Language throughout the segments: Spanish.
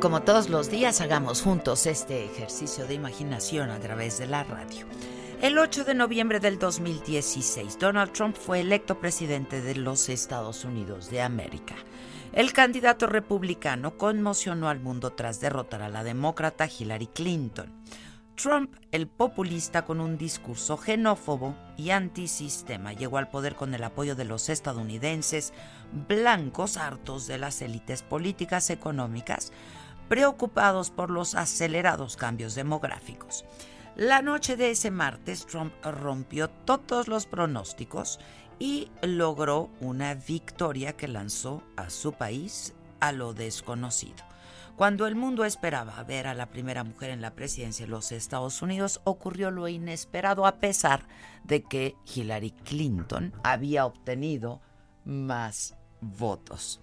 Como todos los días hagamos juntos este ejercicio de imaginación a través de la radio. El 8 de noviembre del 2016, Donald Trump fue electo presidente de los Estados Unidos de América. El candidato republicano conmocionó al mundo tras derrotar a la demócrata Hillary Clinton. Trump, el populista con un discurso xenófobo y antisistema, llegó al poder con el apoyo de los estadounidenses blancos hartos de las élites políticas económicas, preocupados por los acelerados cambios demográficos. La noche de ese martes, Trump rompió todos los pronósticos y logró una victoria que lanzó a su país a lo desconocido. Cuando el mundo esperaba ver a la primera mujer en la presidencia de los Estados Unidos, ocurrió lo inesperado a pesar de que Hillary Clinton había obtenido más votos.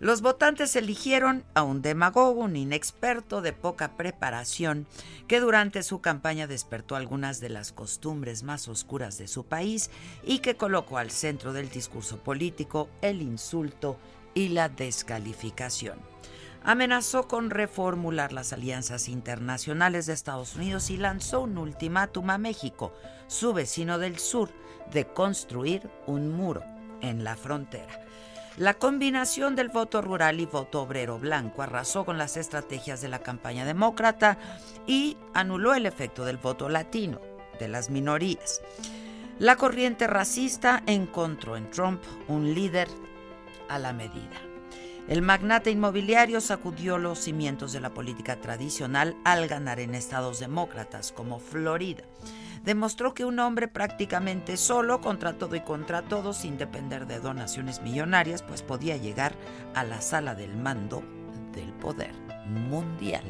Los votantes eligieron a un demagogo, un inexperto de poca preparación, que durante su campaña despertó algunas de las costumbres más oscuras de su país y que colocó al centro del discurso político el insulto y la descalificación amenazó con reformular las alianzas internacionales de Estados Unidos y lanzó un ultimátum a México, su vecino del sur, de construir un muro en la frontera. La combinación del voto rural y voto obrero blanco arrasó con las estrategias de la campaña demócrata y anuló el efecto del voto latino, de las minorías. La corriente racista encontró en Trump un líder a la medida. El magnate inmobiliario sacudió los cimientos de la política tradicional al ganar en estados demócratas como Florida. Demostró que un hombre prácticamente solo, contra todo y contra todo, sin depender de donaciones millonarias, pues podía llegar a la sala del mando del poder mundial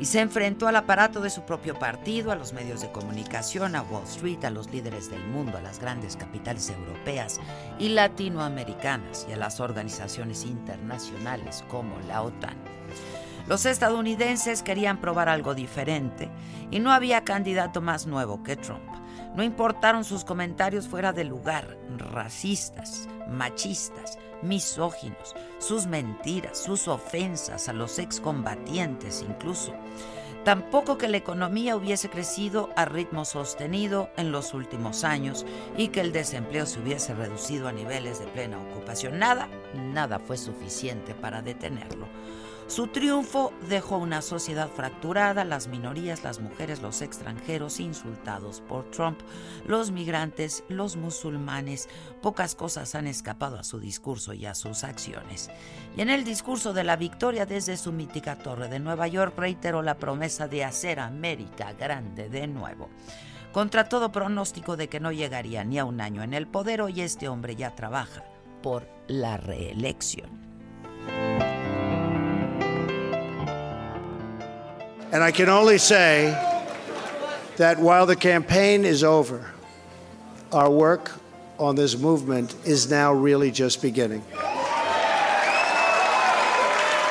y se enfrentó al aparato de su propio partido, a los medios de comunicación, a Wall Street, a los líderes del mundo, a las grandes capitales europeas y latinoamericanas y a las organizaciones internacionales como la OTAN. Los estadounidenses querían probar algo diferente y no había candidato más nuevo que Trump. No importaron sus comentarios fuera de lugar, racistas, machistas, misóginos, sus mentiras, sus ofensas a los excombatientes incluso. Tampoco que la economía hubiese crecido a ritmo sostenido en los últimos años y que el desempleo se hubiese reducido a niveles de plena ocupación. Nada, nada fue suficiente para detenerlo. Su triunfo dejó una sociedad fracturada, las minorías, las mujeres, los extranjeros insultados por Trump, los migrantes, los musulmanes. Pocas cosas han escapado a su discurso y a sus acciones. Y en el discurso de la victoria desde su mítica torre de Nueva York reiteró la promesa de hacer América grande de nuevo. Contra todo pronóstico de que no llegaría ni a un año en el poder, hoy este hombre ya trabaja por la reelección. And I can only say that while the campaign is over, our work on this movement is now really just beginning.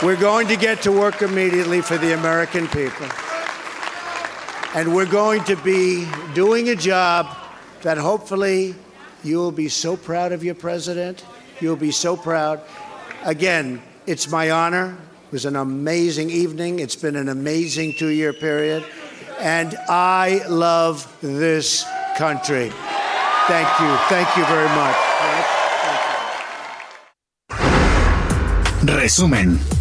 We're going to get to work immediately for the American people. And we're going to be doing a job that hopefully you will be so proud of your president. You'll be so proud. Again, it's my honor. It was an amazing evening. It's been an amazing two year period. And I love this country. Thank you. Thank you very much. Resumen.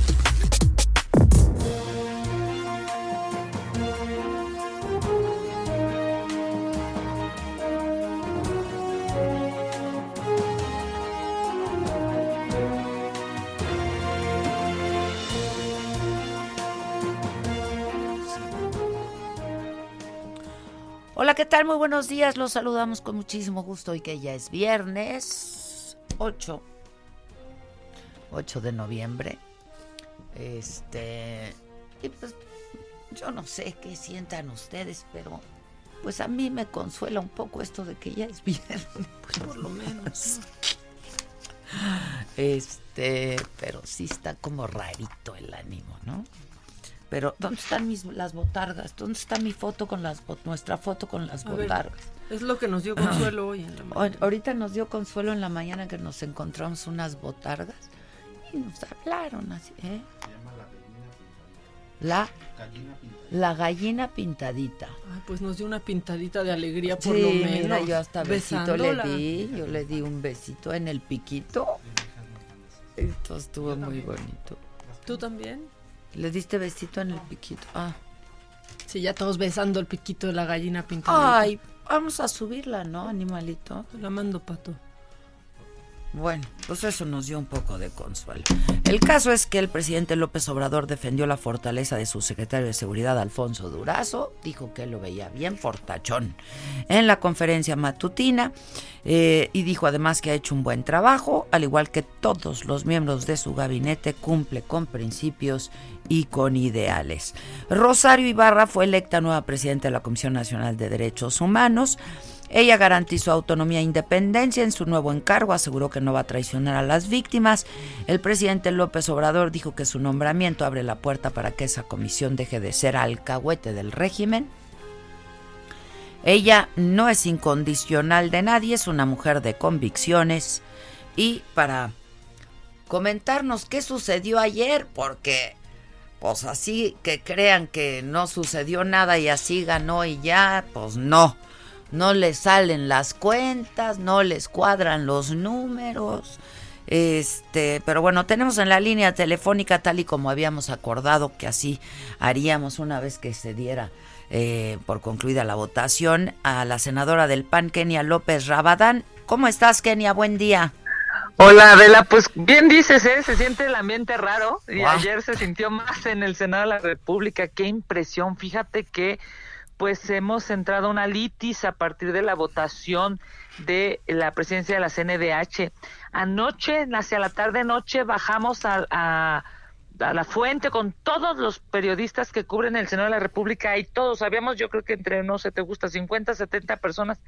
¿Qué tal? Muy buenos días. Los saludamos con muchísimo gusto hoy que ya es viernes 8. 8 de noviembre. Este. Pues yo no sé qué sientan ustedes, pero pues a mí me consuela un poco esto de que ya es viernes. Pues por lo menos. Este, pero sí está como rarito el ánimo, ¿no? Pero ¿dónde están mis las botargas? ¿Dónde está mi foto con las nuestra foto con las A ver, botargas? es lo que nos dio consuelo hoy en la mañana. Ahor- Ahorita nos dio consuelo en la mañana que nos encontramos unas botargas y nos hablaron así, ¿eh? La la gallina pintadita. Ay, pues nos dio una pintadita de alegría por sí, lo menos. mira, yo hasta besito le di, yo le di un besito en el piquito. Esto estuvo muy bonito. ¿Tú también? ¿Le diste besito en el piquito? Ah. Sí, ya todos besando el piquito de la gallina pintada. Ay, vamos a subirla, ¿no, animalito? La mando, pato. Bueno, pues eso nos dio un poco de consuelo. El caso es que el presidente López Obrador defendió la fortaleza de su secretario de Seguridad, Alfonso Durazo. Dijo que lo veía bien fortachón en la conferencia matutina eh, y dijo además que ha hecho un buen trabajo, al igual que todos los miembros de su gabinete, cumple con principios y con ideales. Rosario Ibarra fue electa nueva presidenta de la Comisión Nacional de Derechos Humanos. Ella garantizó autonomía e independencia en su nuevo encargo, aseguró que no va a traicionar a las víctimas. El presidente López Obrador dijo que su nombramiento abre la puerta para que esa comisión deje de ser alcahuete del régimen. Ella no es incondicional de nadie, es una mujer de convicciones. Y para comentarnos qué sucedió ayer, porque pues así que crean que no sucedió nada y así ganó y ya, pues no. No les salen las cuentas, no les cuadran los números. Este, pero bueno, tenemos en la línea telefónica, tal y como habíamos acordado que así haríamos una vez que se diera eh, por concluida la votación, a la senadora del PAN, Kenia López Rabadán. ¿Cómo estás, Kenia? Buen día. Hola Adela, pues bien dices, ¿eh? se siente el ambiente raro y ayer se sintió más en el Senado de la República, qué impresión, fíjate que pues hemos entrado a una litis a partir de la votación de la presidencia de la CNDH. Anoche, hacia la tarde noche, bajamos a, a, a la fuente con todos los periodistas que cubren el Senado de la República y todos, habíamos yo creo que entre, no sé, te gusta, 50, 70 personas,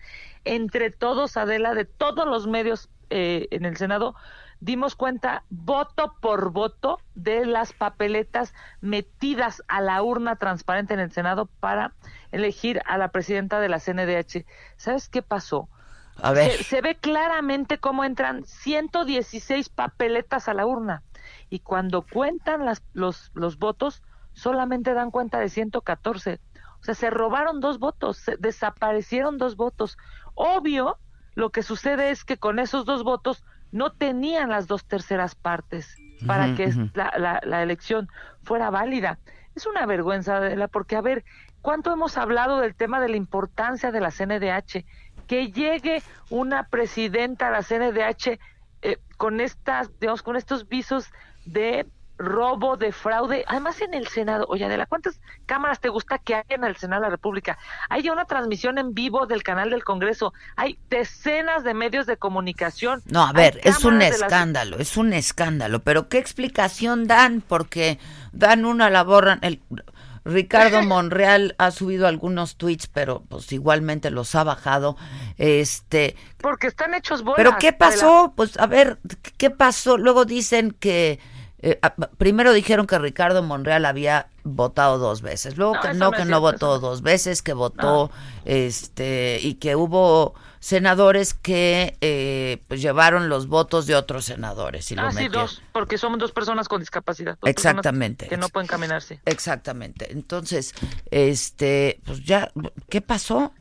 entre todos, Adela, de todos los medios eh, en el Senado, dimos cuenta voto por voto de las papeletas metidas a la urna transparente en el Senado para elegir a la presidenta de la CNDH. ¿Sabes qué pasó? A ver. Se, se ve claramente cómo entran 116 papeletas a la urna y cuando cuentan las, los, los votos solamente dan cuenta de 114. O sea, se robaron dos votos, se desaparecieron dos votos. Obvio, lo que sucede es que con esos dos votos no tenían las dos terceras partes para que la, la, la elección fuera válida. Es una vergüenza, Adela, porque a ver, ¿cuánto hemos hablado del tema de la importancia de la CNDH? Que llegue una presidenta a la CNDH eh, con estas, digamos, con estos visos de robo, de fraude, además en el Senado. Oye, Adela, ¿cuántas cámaras te gusta que haya en el Senado de la República? Hay una transmisión en vivo del canal del Congreso, hay decenas de medios de comunicación. No, a ver, es un escándalo, es un escándalo, pero ¿qué explicación dan? Porque dan una, la borran, el... Ricardo Monreal ha subido algunos tweets, pero pues igualmente los ha bajado. Este, porque están hechos bolas. Pero ¿qué pasó? Pues a ver, ¿qué pasó? Luego dicen que eh, primero dijeron que Ricardo Monreal había votado dos veces, luego que no, que no votó dos veces, que votó, este, y que hubo senadores que eh, pues llevaron los votos de otros senadores. Y ah, sí, dos, porque somos dos personas con discapacidad. Exactamente. Que no pueden caminarse. Exactamente. Entonces, este, pues ya, ¿qué pasó?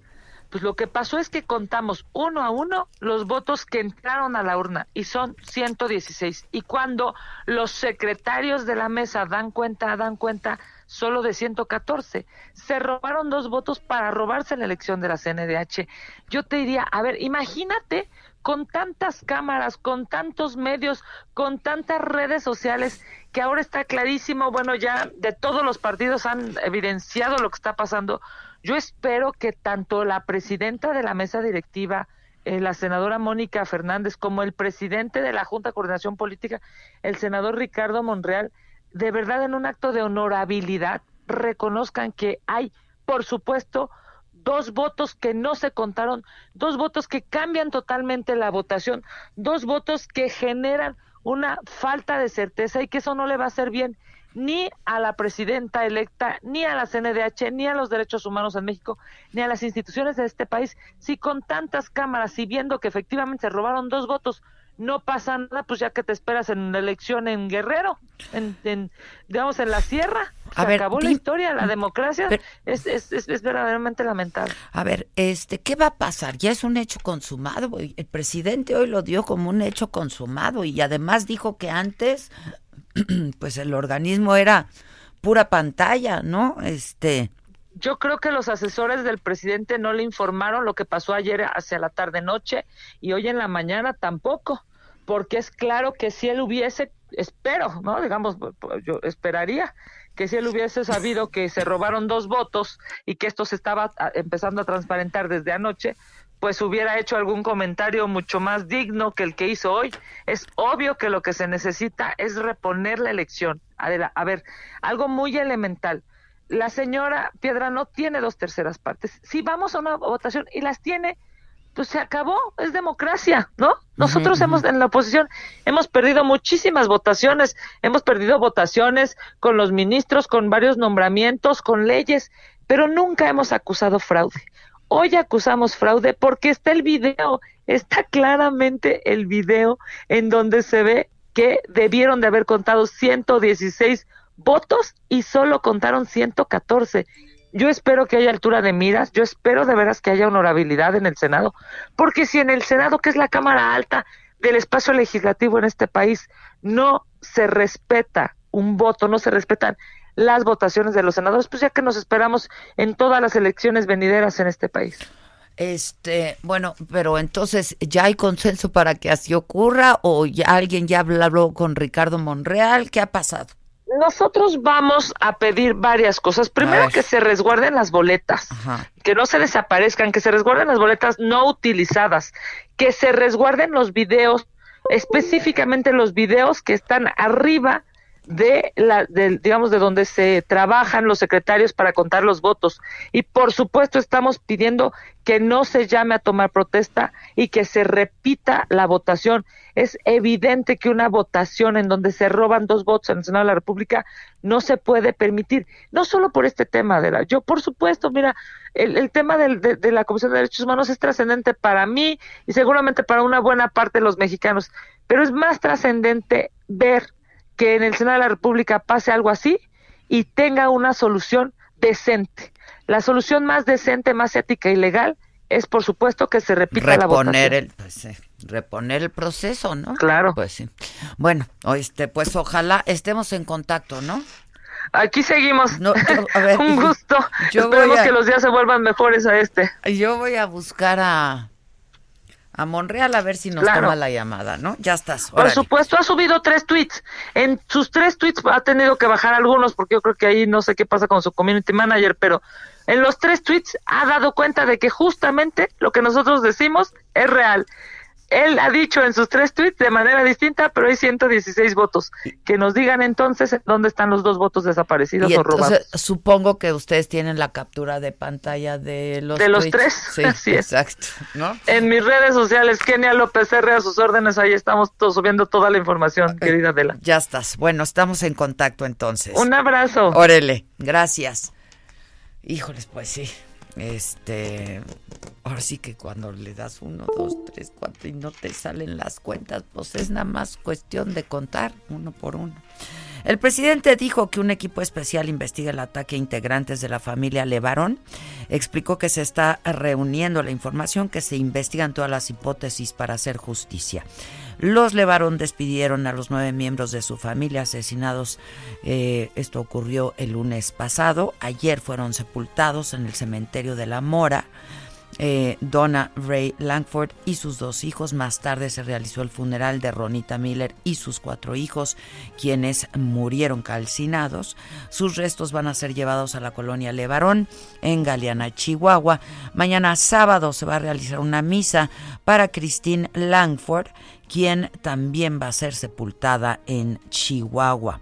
Pues lo que pasó es que contamos uno a uno los votos que entraron a la urna y son 116. Y cuando los secretarios de la mesa dan cuenta, dan cuenta solo de 114. Se robaron dos votos para robarse la elección de la CNDH. Yo te diría, a ver, imagínate con tantas cámaras, con tantos medios, con tantas redes sociales, que ahora está clarísimo, bueno, ya de todos los partidos han evidenciado lo que está pasando yo espero que tanto la presidenta de la mesa directiva, eh, la senadora Mónica Fernández, como el presidente de la Junta de Coordinación Política, el senador Ricardo Monreal, de verdad en un acto de honorabilidad reconozcan que hay, por supuesto, dos votos que no se contaron, dos votos que cambian totalmente la votación, dos votos que generan una falta de certeza y que eso no le va a hacer bien ni a la presidenta electa, ni a la CNDH, ni a los derechos humanos en México, ni a las instituciones de este país. Si con tantas cámaras y viendo que efectivamente se robaron dos votos, no pasa nada, pues ya que te esperas en la elección en Guerrero, en, digamos en la sierra, se acabó la historia, la democracia es, es, es, es, verdaderamente lamentable. A ver, este, ¿qué va a pasar? Ya es un hecho consumado, el presidente hoy lo dio como un hecho consumado y además dijo que antes pues el organismo era pura pantalla, ¿no? Este yo creo que los asesores del presidente no le informaron lo que pasó ayer hacia la tarde noche y hoy en la mañana tampoco, porque es claro que si él hubiese, espero, ¿no? Digamos, yo esperaría que si él hubiese sabido que se robaron dos votos y que esto se estaba ah, empezando a transparentar desde anoche, pues hubiera hecho algún comentario mucho más digno que el que hizo hoy. Es obvio que lo que se necesita es reponer la elección. Adela, a ver, algo muy elemental. La señora Piedra no tiene dos terceras partes. Si vamos a una votación y las tiene, pues se acabó, es democracia, ¿no? Nosotros hemos en la oposición hemos perdido muchísimas votaciones, hemos perdido votaciones con los ministros, con varios nombramientos, con leyes, pero nunca hemos acusado fraude. Hoy acusamos fraude porque está el video, está claramente el video en donde se ve que debieron de haber contado 116 votos y solo contaron 114. Yo espero que haya altura de miras, yo espero de veras que haya honorabilidad en el Senado, porque si en el Senado, que es la Cámara Alta del espacio legislativo en este país, no se respeta un voto, no se respetan las votaciones de los senadores, pues ya que nos esperamos en todas las elecciones venideras en este país. Este, bueno, pero entonces ya hay consenso para que así ocurra o ya alguien ya habló con Ricardo Monreal, ¿qué ha pasado? Nosotros vamos a pedir varias cosas. Primero que se resguarden las boletas, que no se desaparezcan, que se resguarden las boletas no utilizadas, que se resguarden los videos, específicamente los videos que están arriba de la digamos de donde se trabajan los secretarios para contar los votos. Y por supuesto estamos pidiendo que no se llame a tomar protesta y que se repita la votación. Es evidente que una votación en donde se roban dos votos en el Senado de la República no se puede permitir no solo por este tema de la yo por supuesto mira el, tema de, de la Comisión de Derechos Humanos es trascendente para mí y seguramente para una buena parte de los mexicanos pero es más trascendente ver que en el Senado de la República pase algo así y tenga una solución decente. La solución más decente, más ética y legal es, por supuesto, que se repita la votación. El, pues, reponer el proceso, ¿no? Claro. Pues sí. Bueno, este, pues ojalá estemos en contacto, ¿no? Aquí seguimos. Un gusto. Yo Esperemos que los días se vuelvan mejores a este. Yo voy a buscar a a Monreal a ver si nos toma la llamada, ¿no? Ya estás. Por supuesto, ha subido tres tweets. En sus tres tweets ha tenido que bajar algunos porque yo creo que ahí no sé qué pasa con su community manager, pero en los tres tweets ha dado cuenta de que justamente lo que nosotros decimos es real él ha dicho en sus tres tweets de manera distinta, pero hay 116 votos. Que nos digan entonces dónde están los dos votos desaparecidos o robados. Supongo que ustedes tienen la captura de pantalla de los De los tres, sí, exacto. ¿no? En mis redes sociales, Kenia López R. a sus órdenes, ahí estamos todos subiendo toda la información, querida Adela. Ya estás. Bueno, estamos en contacto entonces. Un abrazo. Órele, gracias. Híjoles, pues sí. Este, ahora sí que cuando le das uno, dos, tres, cuatro y no te salen las cuentas, pues es nada más cuestión de contar uno por uno. El presidente dijo que un equipo especial investiga el ataque a integrantes de la familia Levarón. Explicó que se está reuniendo la información, que se investigan todas las hipótesis para hacer justicia. Los Levarón despidieron a los nueve miembros de su familia asesinados. Eh, esto ocurrió el lunes pasado. Ayer fueron sepultados en el cementerio de La Mora. Eh, Donna Ray Langford y sus dos hijos. Más tarde se realizó el funeral de Ronita Miller y sus cuatro hijos, quienes murieron calcinados. Sus restos van a ser llevados a la colonia Levarón en Galeana, Chihuahua. Mañana sábado se va a realizar una misa para Christine Langford, quien también va a ser sepultada en Chihuahua.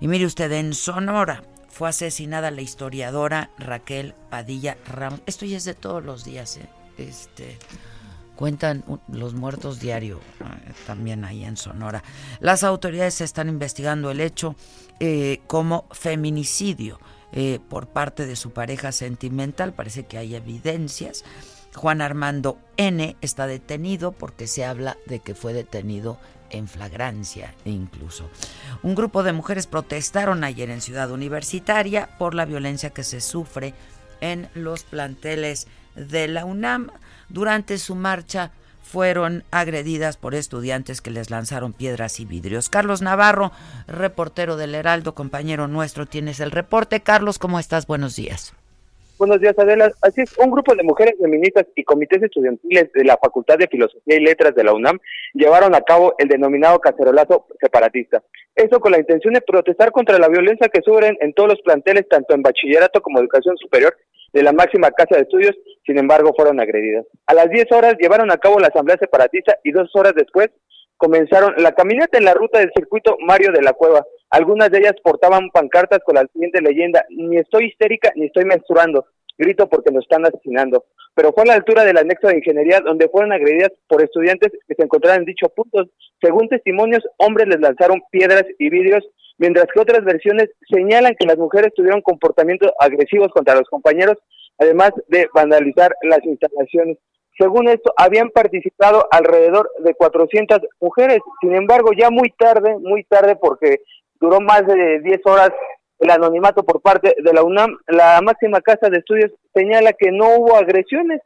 Y mire usted, en Sonora fue asesinada la historiadora Raquel Padilla Ramos. Esto ya es de todos los días, ¿eh? Este, cuentan los muertos diario también ahí en Sonora. Las autoridades están investigando el hecho eh, como feminicidio eh, por parte de su pareja sentimental. Parece que hay evidencias. Juan Armando N está detenido porque se habla de que fue detenido en flagrancia incluso. Un grupo de mujeres protestaron ayer en Ciudad Universitaria por la violencia que se sufre en los planteles de la UNAM. Durante su marcha fueron agredidas por estudiantes que les lanzaron piedras y vidrios. Carlos Navarro, reportero del Heraldo, compañero nuestro, tienes el reporte. Carlos, ¿cómo estás? Buenos días. Buenos días, Adela. Así es, un grupo de mujeres feministas y comités estudiantiles de la Facultad de Filosofía y Letras de la UNAM llevaron a cabo el denominado cacerolazo separatista. Eso con la intención de protestar contra la violencia que sufren en todos los planteles, tanto en bachillerato como educación superior, de la máxima casa de estudios, sin embargo, fueron agredidas. A las 10 horas llevaron a cabo la asamblea separatista y dos horas después comenzaron la caminata en la ruta del circuito Mario de la Cueva. Algunas de ellas portaban pancartas con la siguiente leyenda, ni estoy histérica ni estoy menstruando, grito porque nos están asesinando. Pero fue a la altura del anexo de ingeniería donde fueron agredidas por estudiantes que se encontraban en dicho punto. Según testimonios, hombres les lanzaron piedras y vidrios, mientras que otras versiones señalan que las mujeres tuvieron comportamientos agresivos contra los compañeros, además de vandalizar las instalaciones. Según esto, habían participado alrededor de 400 mujeres. Sin embargo, ya muy tarde, muy tarde, porque duró más de 10 horas el anonimato por parte de la UNAM, la máxima casa de estudios señala que no hubo agresiones,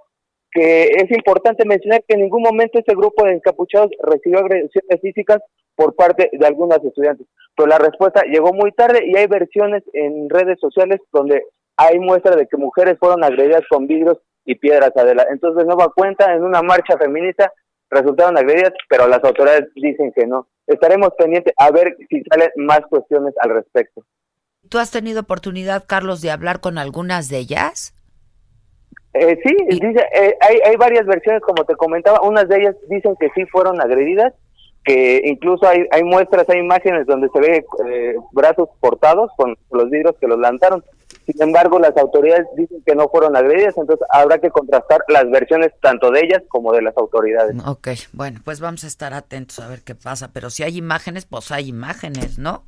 que es importante mencionar que en ningún momento ese grupo de encapuchados recibió agresiones físicas por parte de algunas estudiantes. Pero la respuesta llegó muy tarde y hay versiones en redes sociales donde hay muestra de que mujeres fueron agredidas con vidrios y piedras Adela. Entonces, no va cuenta, en una marcha feminista resultaron agredidas, pero las autoridades dicen que no. Estaremos pendientes a ver si salen más cuestiones al respecto. ¿Tú has tenido oportunidad, Carlos, de hablar con algunas de ellas? Eh, sí, dice, eh, hay, hay varias versiones, como te comentaba, unas de ellas dicen que sí fueron agredidas, que incluso hay, hay muestras, hay imágenes donde se ve eh, brazos cortados con los vidrios que los lanzaron. Sin embargo, las autoridades dicen que no fueron agredidas, entonces habrá que contrastar las versiones tanto de ellas como de las autoridades. Ok, bueno, pues vamos a estar atentos a ver qué pasa, pero si hay imágenes, pues hay imágenes, ¿no?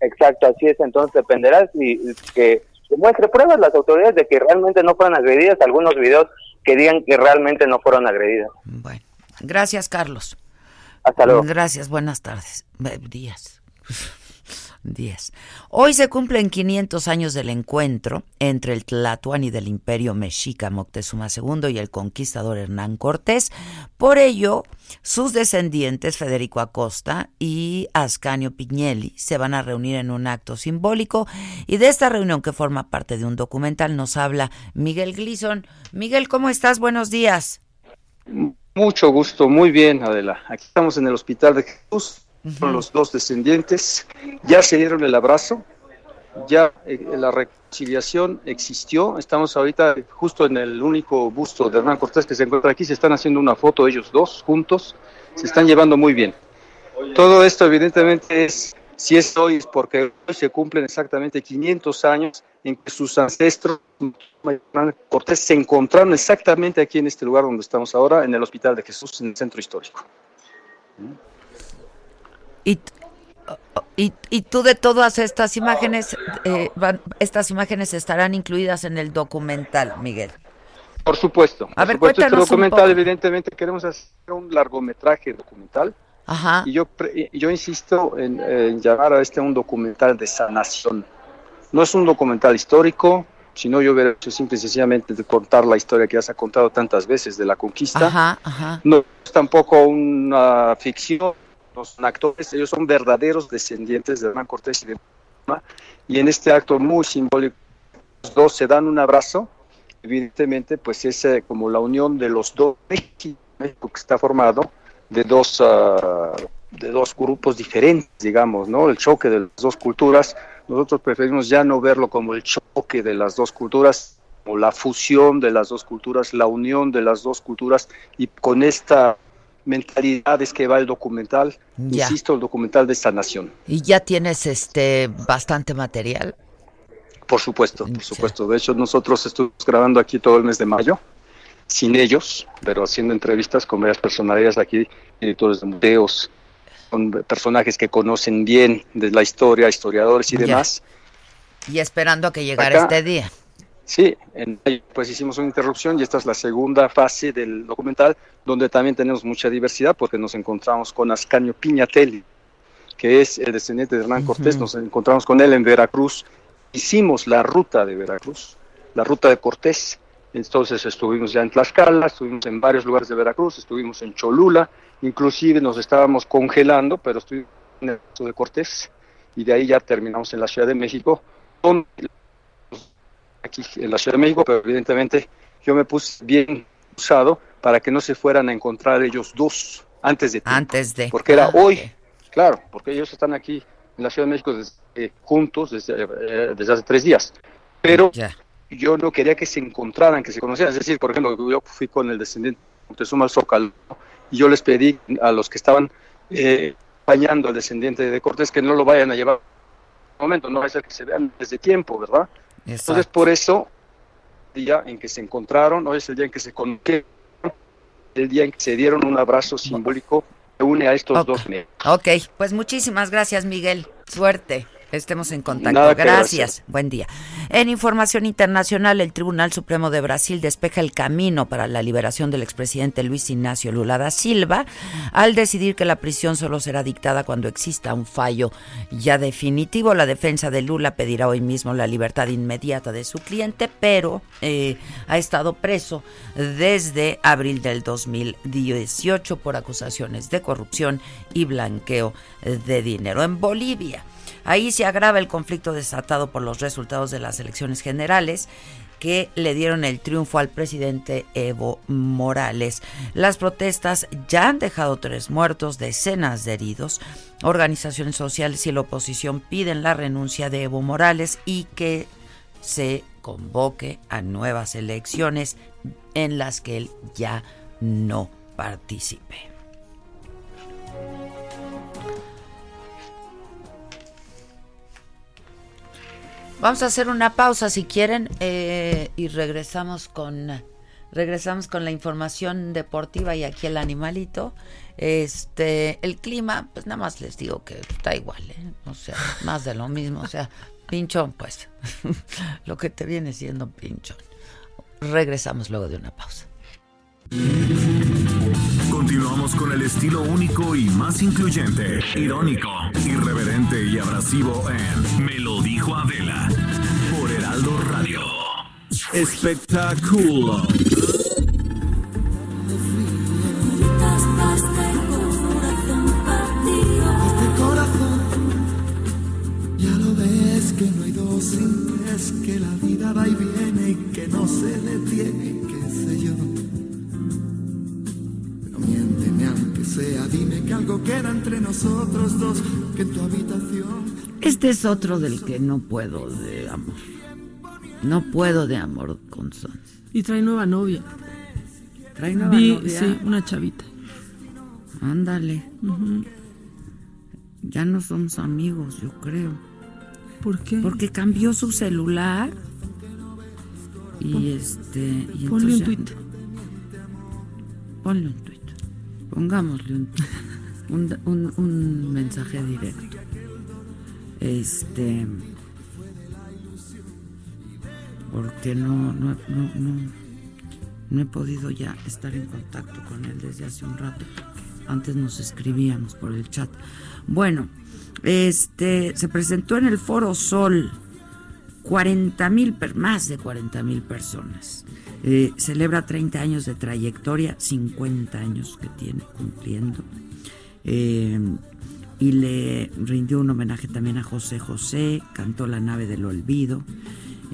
Exacto, así es, entonces dependerá si que muestre pruebas las autoridades de que realmente no fueron agredidas, algunos videos que digan que realmente no fueron agredidas. Bueno, gracias Carlos. Hasta luego. Gracias, buenas tardes. Días. 10. Hoy se cumplen 500 años del encuentro entre el Tlatuani del Imperio Mexica Moctezuma II y el conquistador Hernán Cortés. Por ello, sus descendientes Federico Acosta y Ascanio Pignelli se van a reunir en un acto simbólico y de esta reunión que forma parte de un documental nos habla Miguel Glison. Miguel, ¿cómo estás? Buenos días. Mucho gusto, muy bien, Adela. Aquí estamos en el Hospital de Jesús, con los dos descendientes. Ya se dieron el abrazo, ya eh, la reconciliación existió. Estamos ahorita justo en el único busto de Hernán Cortés que se encuentra aquí. Se están haciendo una foto ellos dos juntos. Se están llevando muy bien. Todo esto evidentemente es, si es hoy, es porque hoy se cumplen exactamente 500 años en que sus ancestros Cortés se encontraron exactamente aquí en este lugar donde estamos ahora, en el Hospital de Jesús, en el centro histórico. Y, y, tú de todas estas imágenes, eh, estas imágenes estarán incluidas en el documental, Miguel. Por supuesto. A ver, supuesto, este documental, evidentemente, queremos hacer un largometraje documental. Ajá. Y yo, yo insisto en, en llamar a este un documental de sanación no es un documental histórico, sino yo hubiera hecho simple y sencillamente de contar la historia que ya se ha contado tantas veces de la conquista. No es tampoco una ficción, no son actores, ellos son verdaderos descendientes de Hernán Cortés y de y en este acto muy simbólico los dos se dan un abrazo, evidentemente pues es eh, como la unión de los dos México, que está formado de dos ah, de dos grupos diferentes, digamos, ¿no? El choque de las dos culturas nosotros preferimos ya no verlo como el choque de las dos culturas, como la fusión de las dos culturas, la unión de las dos culturas y con esta mentalidad es que va el documental, insisto, el documental de esta nación. ¿Y ya tienes este bastante material? Por supuesto, por supuesto. De hecho, nosotros estuvimos grabando aquí todo el mes de mayo, sin ellos, pero haciendo entrevistas con varias personalidades aquí, editores de museos, personajes que conocen bien de la historia, historiadores y demás. Y esperando a que llegara este día. Sí, pues hicimos una interrupción y esta es la segunda fase del documental, donde también tenemos mucha diversidad porque nos encontramos con Ascanio Piñatelli, que es el descendiente de Hernán Cortés, nos encontramos con él en Veracruz, hicimos la ruta de Veracruz, la ruta de Cortés, entonces estuvimos ya en Tlaxcala, estuvimos en varios lugares de Veracruz, estuvimos en Cholula, inclusive nos estábamos congelando, pero estuvimos en el de Cortés y de ahí ya terminamos en la Ciudad de México, aquí en la Ciudad de México, pero evidentemente yo me puse bien usado para que no se fueran a encontrar ellos dos antes de tiempo, Antes de. Porque era ah, hoy, claro, porque ellos están aquí en la Ciudad de México desde, juntos desde, eh, desde hace tres días. Pero yo no quería que se encontraran, que se conocieran. Es decir, por ejemplo, yo fui con el descendiente de Montezuma al Zócalo y yo les pedí a los que estaban eh, acompañando al descendiente de Cortés que no lo vayan a llevar un momento, no va a ser que se vean desde tiempo, ¿verdad? Entonces, por eso, el día en que se encontraron, hoy es el día en que se conocieron, el día en que se dieron un abrazo simbólico que une a estos dos medios. Ok, pues muchísimas gracias, Miguel. Suerte. Estemos en contacto. Gracias. Buen día. En información internacional, el Tribunal Supremo de Brasil despeja el camino para la liberación del expresidente Luis Ignacio Lula da Silva al decidir que la prisión solo será dictada cuando exista un fallo ya definitivo. La defensa de Lula pedirá hoy mismo la libertad inmediata de su cliente, pero eh, ha estado preso desde abril del 2018 por acusaciones de corrupción y blanqueo de dinero. En Bolivia, Ahí se agrava el conflicto desatado por los resultados de las elecciones generales que le dieron el triunfo al presidente Evo Morales. Las protestas ya han dejado tres muertos, decenas de heridos. Organizaciones sociales y la oposición piden la renuncia de Evo Morales y que se convoque a nuevas elecciones en las que él ya no participe. Vamos a hacer una pausa si quieren eh, y regresamos con regresamos con la información deportiva y aquí el animalito. Este, el clima, pues nada más les digo que está igual, ¿eh? o sea, más de lo mismo, o sea, pinchón, pues, lo que te viene siendo pinchón. Regresamos luego de una pausa. Continuamos con el estilo único y más incluyente, irónico, irreverente y abrasivo en Me lo dijo Adela por Heraldo Radio. Espectáculo. Este corazón, ya lo ves que no hay dos sin tres, que la vida va y viene y que no se detiene, qué sé yo sea, dime que algo queda entre nosotros dos, que en tu habitación. Este es otro del que no puedo de amor. No puedo de amor con Sons. Y trae nueva novia. Trae nueva novia. Sí, una chavita. Ándale. Ya no somos amigos, yo creo. ¿Por qué? Porque cambió su celular. Y este. Y ponle un tuit. Ponle un tuit. Pongámosle un, un, mensaje directo. Este. Porque no, no, no, no, no he podido ya estar en contacto con él desde hace un rato. Antes nos escribíamos por el chat. Bueno, este se presentó en el Foro Sol 40 mil, más de 40 mil personas. Eh, celebra 30 años de trayectoria, 50 años que tiene cumpliendo. Eh, y le rindió un homenaje también a José José, cantó La nave del olvido.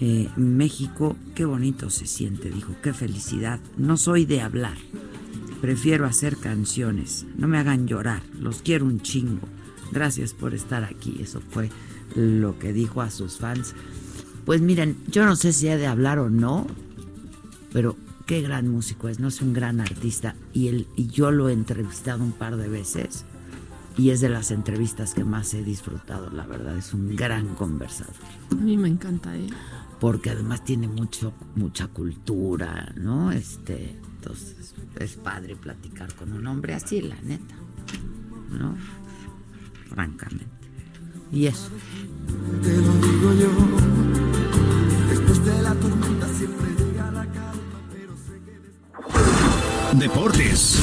Eh, México, qué bonito se siente, dijo, qué felicidad. No soy de hablar, prefiero hacer canciones, no me hagan llorar, los quiero un chingo. Gracias por estar aquí, eso fue lo que dijo a sus fans. Pues miren, yo no sé si he de hablar o no, pero qué gran músico es, no es un gran artista y, él, y yo lo he entrevistado un par de veces y es de las entrevistas que más he disfrutado, la verdad, es un gran conversador. A mí me encanta él. Porque además tiene mucho, mucha cultura, ¿no? Este, entonces es padre platicar con un hombre así, la neta, ¿no? Francamente. Y eso. Te lo digo yo, después de la tormenta siempre Deportes.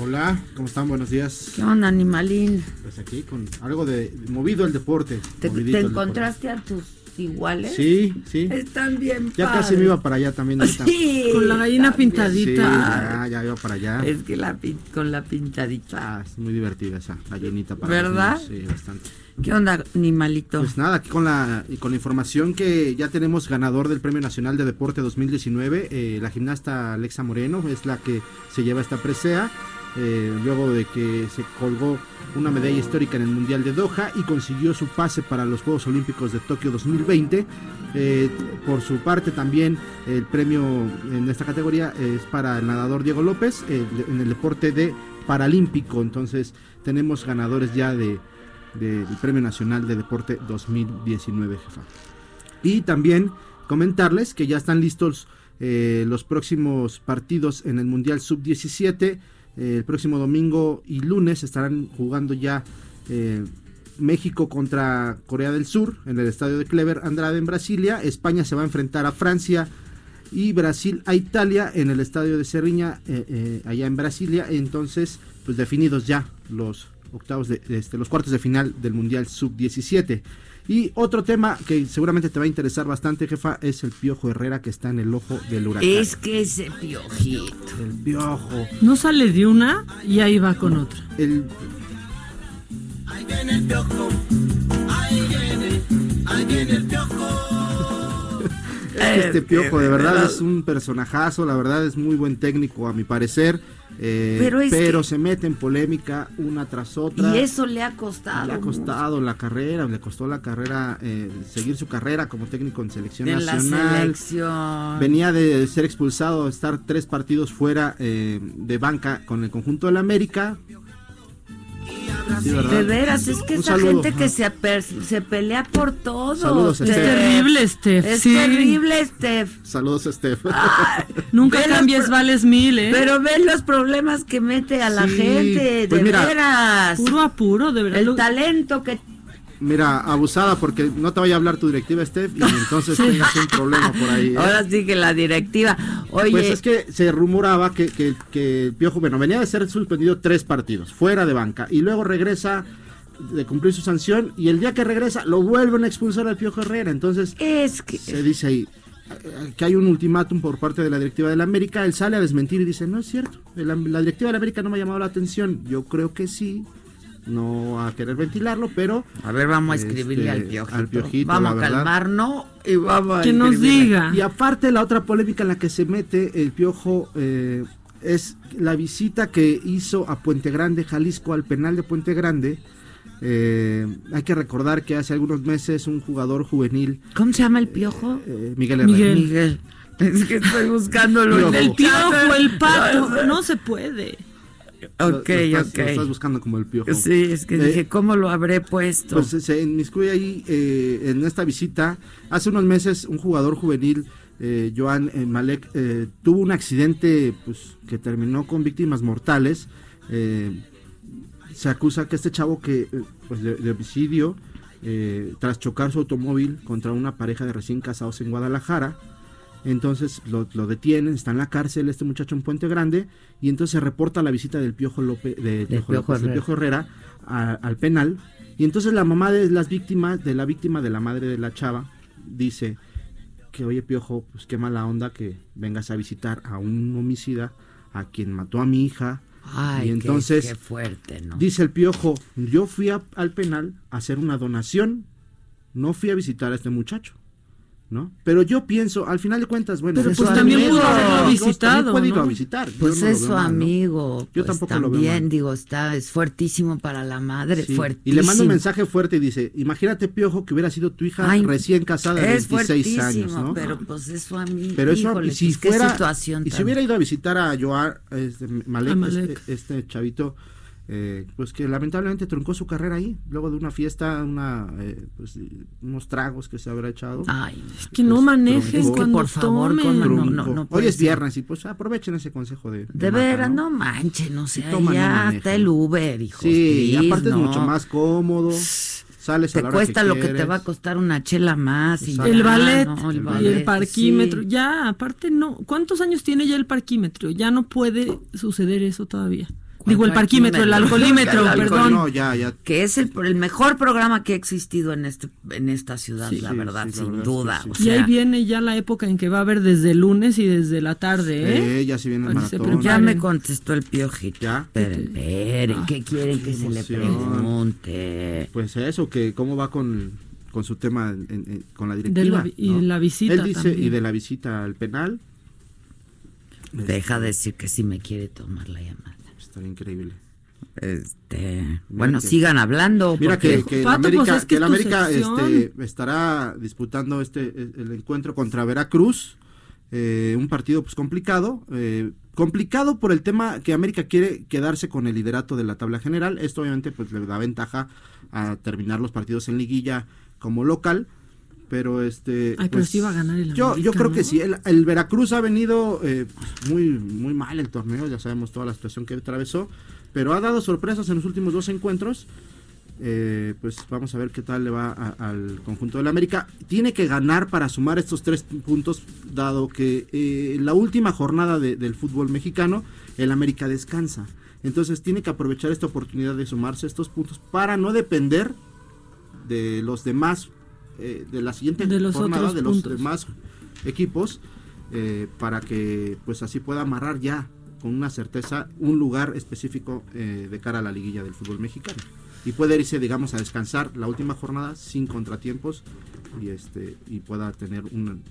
Hola, ¿cómo están? Buenos días. ¿Qué onda, animalín? Pues aquí con algo de movido el deporte. ¿Te, te encontraste a tus iguales? Sí, sí. Están bien Ya casi me iba para allá también. Sí, con la gallina pintadita. Sí, ya, ya iba para allá. Es que la con la pintadita. Ah, es muy divertida esa gallinita para ¿Verdad? Sí, bastante. ¿Qué onda, animalito? Pues nada, aquí con la, con la información que ya tenemos ganador del Premio Nacional de Deporte 2019, eh, la gimnasta Alexa Moreno es la que se lleva esta presea. Eh, luego de que se colgó una medalla histórica en el Mundial de Doha y consiguió su pase para los Juegos Olímpicos de Tokio 2020. Eh, por su parte también el premio en esta categoría es para el nadador Diego López en el deporte de Paralímpico. Entonces tenemos ganadores ya de, del Premio Nacional de Deporte 2019, jefa. Y también comentarles que ya están listos eh, los próximos partidos en el Mundial Sub-17 el próximo domingo y lunes estarán jugando ya eh, México contra Corea del Sur en el estadio de Clever Andrade en Brasilia. España se va a enfrentar a Francia y Brasil a Italia en el estadio de Cerriña eh, eh, allá en Brasilia. Entonces, pues definidos ya los octavos de, este, los cuartos de final del Mundial Sub-17. Y otro tema que seguramente te va a interesar bastante, jefa, es el Piojo Herrera que está en el ojo del huracán. Es que ese piojito. El piojo. No sale de una y ahí va con otra. El... Ahí viene el piojo, ahí viene, ahí viene el piojo. Este piojo de verdad es un personajazo, la verdad es muy buen técnico a mi parecer eh, pero, se mete en polémica una tras otra. Y eso le ha costado. Le ha costado la carrera, le costó la carrera, eh, seguir su carrera como técnico en selección nacional. Venía de ser expulsado, estar tres partidos fuera eh, de banca con el conjunto del América de veras, es que esa gente que se, se pelea por todo. es terrible, Steph. Es terrible, Steph. Saludos, Steph. nunca cambies vales mil, ¿eh? Pero ven los problemas que mete a la gente, de pues veras. Puro apuro, de verdad. El talento que Mira, abusada porque no te vaya a hablar tu directiva, Steph, y entonces tengas un problema por ahí. ¿eh? Ahora sí que la directiva. Oye. Pues es que se rumoraba que, que, que Piojo, bueno, venía de ser suspendido tres partidos, fuera de banca, y luego regresa de cumplir su sanción, y el día que regresa lo vuelven a expulsar al Piojo Herrera. Entonces, es que. Se dice ahí que hay un ultimátum por parte de la directiva de la América, él sale a desmentir y dice, no es cierto, la, la directiva de la América no me ha llamado la atención, yo creo que sí, no a querer ventilarlo, pero... A ver, vamos a escribirle al, este, piojito, Vamos a calmarnos y vamos a... Que nos diga. Y aparte la otra polémica en la que se mete el piojo... Eh, es la visita que hizo a Puente Grande, Jalisco, al penal de Puente Grande. Eh, hay que recordar que hace algunos meses un jugador juvenil. ¿Cómo se llama el piojo? Eh, Miguel Herrera. Miguel. Es que estoy buscándolo. El piojo, el pato. No se puede. Ok, lo, ok. estás buscando como el piojo. Sí, es que dije, ¿cómo lo habré puesto? Pues se inmiscuye ahí en esta visita. Hace unos meses un jugador juvenil eh, Joan eh, Malek eh, tuvo un accidente pues, que terminó con víctimas mortales. se acusa que este chavo que pues, de, homicidio, tras chocar su automóvil contra una pareja de recién casados en Guadalajara, entonces lo, detienen, está en la cárcel este muchacho en Puente Grande y entonces se reporta la visita del Piojo López, de, Piojo, Herrera, al penal y entonces la mamá de las víctimas, de la víctima de la madre de la chava, dice, que, oye Piojo, pues qué mala onda que vengas a visitar a un homicida, a quien mató a mi hija. Ay, y entonces, qué, fuerte, ¿no? Dice el Piojo, yo fui al penal a hacer una donación, no fui a visitar a este muchacho. ¿No? Pero yo pienso, al final de cuentas, bueno, pero pues también pudo haberlo visitado, puede ir a visitar. Pues es su amigo. Yo pues tampoco también, lo veo digo, está, es fuertísimo para la madre, fuertísimo. Y le manda un mensaje fuerte y dice, imagínate, Piojo, que hubiera sido tu hija recién casada de 26 años, ¿no? pero pues es su amigo. Pero eso, y si pues, fuera, y si hubiera ido a visitar a Joar, este, Malek, Este, este chavito, eh, pues que lamentablemente truncó su carrera ahí, luego de una fiesta, una eh, pues, unos tragos que se habrá echado. Ay, es que no pues, manejes cuando por favor, Hoy es viernes y pues aprovechen ese consejo de... De, veras, no manchen, no sé, ya está el Uber, hijo. Sí, y aparte es mucho más cómodo. Sales te a la cuesta que lo que te va a costar una chela más. Y el, ballet, y el parquímetro. Ya, aparte no. ¿Cuántos años tiene ya el parquímetro? Ya no puede suceder eso todavía. Digo, el parquímetro, el alcoholímetro, perdón. No, ya, ya. Que es el, el, mejor programa que ha existido en este en esta ciudad, la verdad, sin duda. y ahí viene ya la época en que va a haber desde el lunes y desde la tarde, ¿eh? ya se viene el maratón. Ya me contestó el piojito. ¿Ya? Esperen, ¿qué quieren que se le pregunte? Pues eso, que cómo va con, con su tema con la directiva. y de la visita Él dice, y de la visita al penal. Deja de decir que sí me quiere tomar la llamada increíble. Este, bueno, sigan hablando. Mira que, que, América, que, América este, estará disputando este el encuentro contra Veracruz, eh, un partido pues complicado, eh, complicado por el tema que América quiere quedarse con el liderato de la tabla general. Esto obviamente pues le da ventaja a terminar los partidos en liguilla como local pero este Ay, pero pues, sí va a ganar el yo yo creo que sí. El, Veracruz ha venido eh, muy muy mal el torneo ya sabemos toda la situación que atravesó pero ha dado sorpresas en los últimos dos encuentros. Eh, pues vamos a ver qué tal le va al conjunto del América. Tiene que ganar para sumar estos tres puntos dado que eh, en la última jornada del fútbol mexicano el América descansa. Entonces tiene que aprovechar esta oportunidad de sumarse estos puntos para no depender de los demás eh, de la siguiente de los jornada de los demás equipos eh, para que pues así pueda amarrar ya con una certeza un lugar específico eh, de cara a la liguilla del fútbol mexicano. Y puede irse digamos a descansar la última jornada sin contratiempos y este y pueda tener un,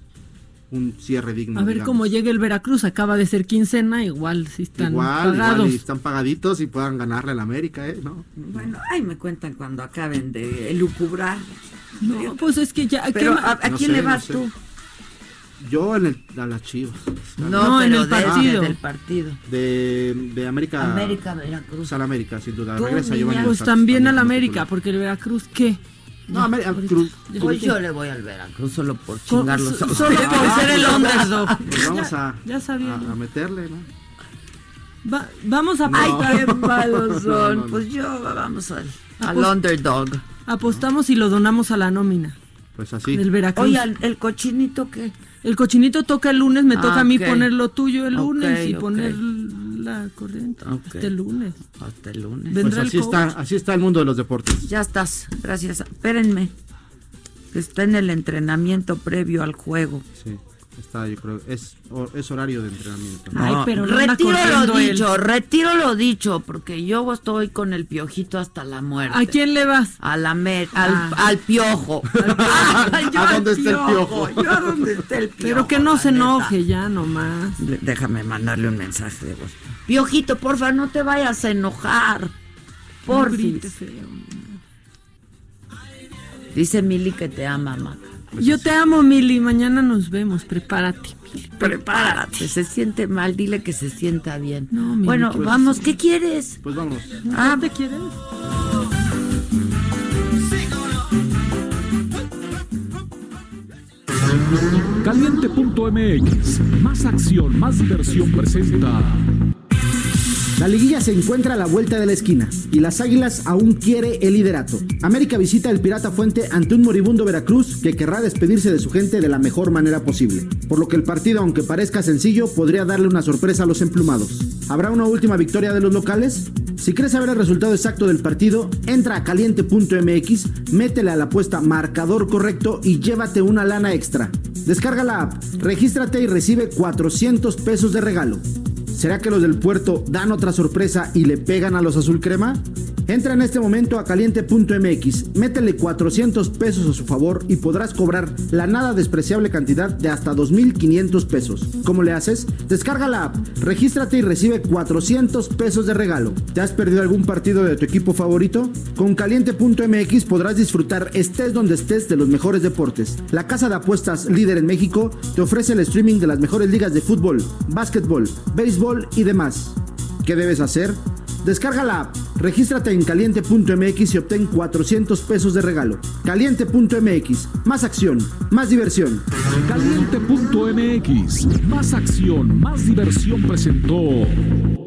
un cierre digno. A ver cómo llega el Veracruz, acaba de ser quincena, igual si están pagados. están pagaditos y puedan ganarle al América, ¿eh? ¿No? Bueno, ahí me cuentan cuando acaben de lucubrar. No, pues es que ya. ¿a, quién le vas tú? Yo en el, a las Chivas. No, en el partido. del partido. De, de América. América, Veracruz. Al América, sin duda. Regresa Pues también al América, porque el Veracruz, ¿qué? No, América, Cruz. Pues yo le voy al Veracruz solo por chingarlos. Solo por ser el underdog. Pues vamos a, ya, sabía. A, meterle, ¿no? vamos a Ay, qué malos son. pues yo vamos al, al underdog. Apostamos y lo donamos a la nómina. Pues así. Del Veracruz. Oye, ¿el cochinito qué? El cochinito toca el lunes, me ah, toca a mí poner lo tuyo el lunes y poner la corriente. Hasta el lunes. Hasta el lunes. Pues así está, así está el mundo de los deportes. Ya estás, gracias. Espérenme. Está en el entrenamiento previo al juego. Sí. Está, yo creo, es, es horario de entrenamiento. Ay, pero retiro lo dicho, retiro lo dicho, porque yo estoy con el piojito hasta la muerte. ¿A quién le vas? A la al, ah. al, piojo. ¿A dónde está el piojo? Yo a dónde está el piojo. Pero que no se enoje ya nomás. Déjame mandarle un mensaje de voz. Piojito, porfa, no te vayas a enojar. Por Dice Mili que te ama, Maca. Yo te amo, Mili. Mañana nos vemos. Prepárate. Prepárate. Se siente mal. Dile que se sienta bien. bueno, pues, vamos. ¿Qué quieres? Pues vamos. Ah, ¿te quieres? Caliente.mx. Más acción, más diversión presenta. La liguilla se encuentra a la vuelta de la esquina y las Águilas aún quiere el liderato. América visita el Pirata Fuente ante un moribundo Veracruz que querrá despedirse de su gente de la mejor manera posible. Por lo que el partido, aunque parezca sencillo, podría darle una sorpresa a los emplumados. ¿Habrá una última victoria de los locales? Si quieres saber el resultado exacto del partido, entra a caliente.mx, métele a la apuesta marcador correcto y llévate una lana extra. Descarga la app, regístrate y recibe 400 pesos de regalo. ¿Será que los del puerto dan otra sorpresa y le pegan a los azul crema? Entra en este momento a caliente.mx, métele 400 pesos a su favor y podrás cobrar la nada despreciable cantidad de hasta 2.500 pesos. ¿Cómo le haces? Descarga la app, regístrate y recibe 400 pesos de regalo. ¿Te has perdido algún partido de tu equipo favorito? Con caliente.mx podrás disfrutar estés donde estés de los mejores deportes. La casa de apuestas líder en México te ofrece el streaming de las mejores ligas de fútbol, básquetbol, béisbol y demás. ¿Qué debes hacer? Descarga la app, regístrate en caliente.mx y obtén 400 pesos de regalo. Caliente.mx, más acción, más diversión. Caliente.mx, más acción, más diversión presentó.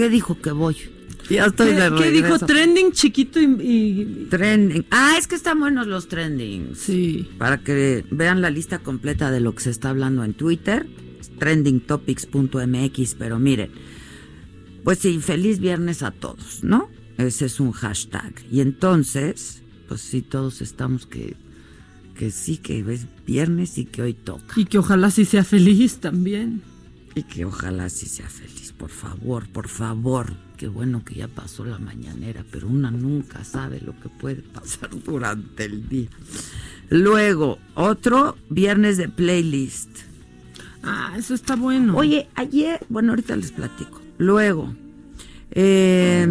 Qué dijo que voy? Ya estoy ¿Qué, ¿Qué dijo? Trending chiquito y, Trending. Ah, es que están buenos los trending. Sí. Para que vean la lista completa de lo que se está hablando en Twitter, trendingtopics.mx, pero miren, pues sí, feliz viernes a todos, ¿no? Ese es un hashtag. Y entonces, pues sí, todos estamos que, que sí, que es viernes y que hoy toca. Y que ojalá sí sea feliz también. Y que ojalá sí sea feliz por favor, por favor. Qué bueno que ya pasó la mañanera, pero una nunca sabe lo que puede pasar durante el día. Luego, otro viernes de playlist. Ah, eso está bueno. Oye, ayer, bueno, ahorita les platico. Luego, eh,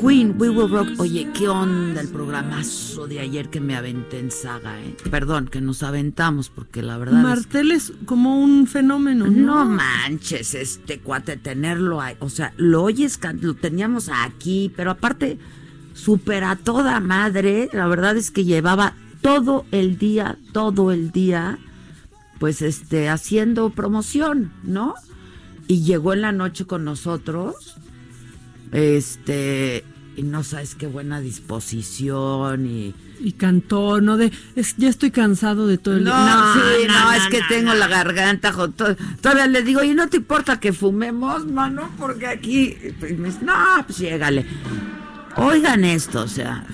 Queen, We Will Rock. Oye, ¿qué onda el programazo de ayer que me aventé en saga, eh? Perdón, que nos aventamos, porque la verdad. Martel es, como un fenómeno, ¿no? No manches, este cuate, tenerlo ahí. O sea, lo oyes, lo teníamos aquí, pero aparte, súper a toda madre. La verdad es que llevaba todo el día, todo el día, pues este, haciendo promoción, ¿no? Y llegó en la noche con nosotros este, y no sabes qué buena disposición y... Y cantó, no de, ya estoy cansado de todo el no, No, sí, no, es que tengo la garganta, todavía le digo, y no te importa que fumemos, mano, porque aquí, no, pues llégale. Oigan esto, o sea,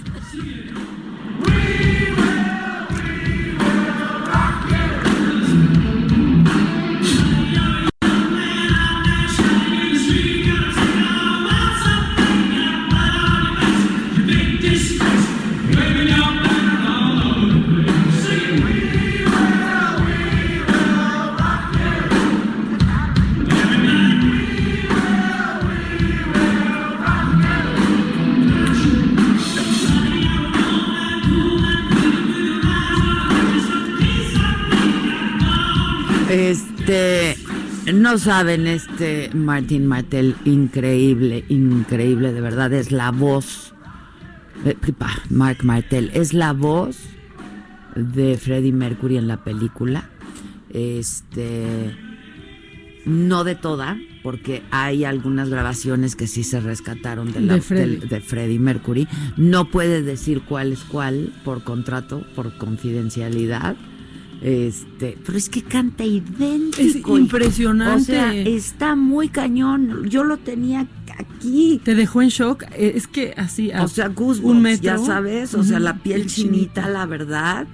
Este, no saben, este Martin Martel, increíble, increíble, de verdad, es la voz. Eh, Mark Martel, es la voz de Freddie Mercury en la película. Este, no de toda, porque hay algunas grabaciones que sí se rescataron de, la, de, Freddie. Mercury. No puede decir cuál es cuál por contrato, por confidencialidad. Este, pero es que canta idéntico. Es impresionante. O sea, está muy cañón. Yo lo tenía aquí. Te dejó en shock. Eh, es que así. O sea, un metro. Ya sabes, o sea, la piel chinita, la verdad.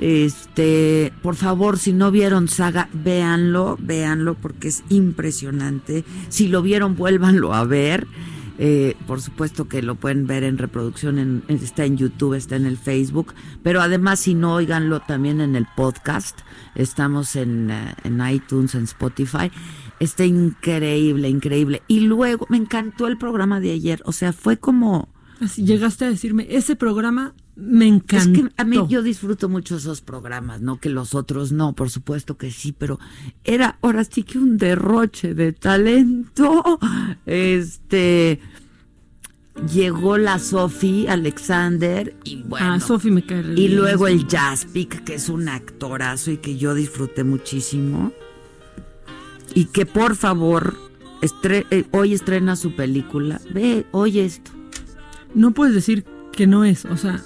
Este, por favor, si no vieron Saga, véanlo, véanlo porque es impresionante. Si lo vieron, vuélvanlo a ver. Eh, por supuesto que lo pueden ver en reproducción, está en YouTube, está en el Facebook, pero además si no, oiganlo también en el podcast. Estamos en, eh, en iTunes, en Spotify. Está increíble, increíble. Y luego me encantó el programa de ayer, o sea, fue como... Así llegaste a decirme, ese programa me encanta. Es que a mí yo disfruto mucho esos programas, no que los otros no, por supuesto que sí, pero era ahora sí que un derroche de talento. Este llegó la Sophie Alexander y bueno. Ah, Sophie me cae Y luego el Jaspic, que es un actorazo y que yo disfruté muchísimo. Y que por favor, eh, hoy estrena su película. Ve, oye esto. No puedes decir que no es, o sea,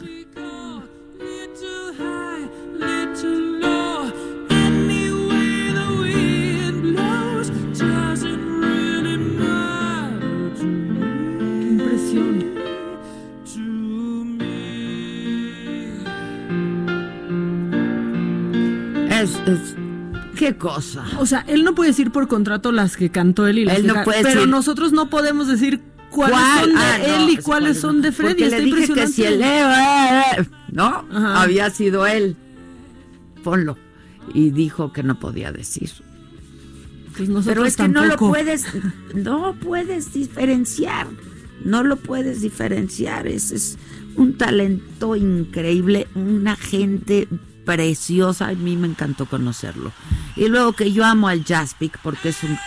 cosa. O sea, él no puede decir por contrato las que cantó él y las él no puede pero nosotros no podemos decir cuáles son de ah, él y cuáles son de Freddy. Porque le dije que si él eh, eh, no había sido él. Ponlo. Y dijo que no podía decir. Pues pero es que no lo puedes, no puedes diferenciar. No lo puedes diferenciar. Es, es un talento increíble, una gente preciosa, a mí me encantó conocerlo. Y luego que yo amo al Jaspic porque es un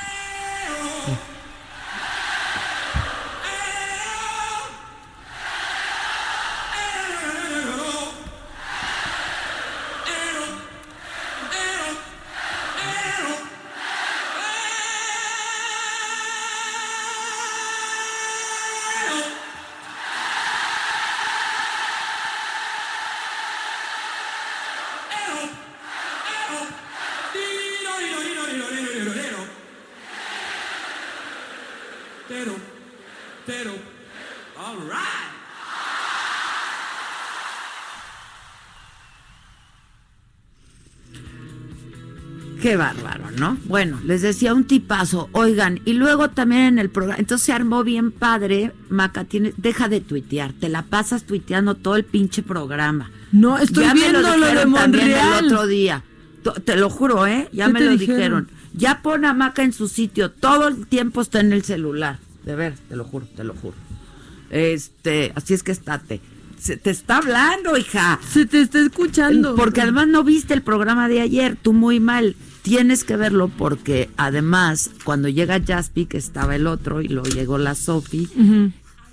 Qué bárbaro, ¿no? Bueno, les decía un tipazo, oigan, y luego también en el programa, entonces se armó bien padre, Maca, tiene, deja de tuitear, te la pasas tuiteando todo el pinche programa. No, estoy viendo lo, de Monreal. el otro día, te lo juro, ¿eh? Ya me lo dijeron? Ya pon a Maca en su sitio, todo el tiempo está en el celular, de ver, te lo juro, te lo juro. Este, así es que estate. Se te está hablando, hija. Se te está escuchando. Porque además no viste el programa de ayer, tú muy mal tienes que verlo porque además cuando llega que estaba el otro y luego llegó la Sophie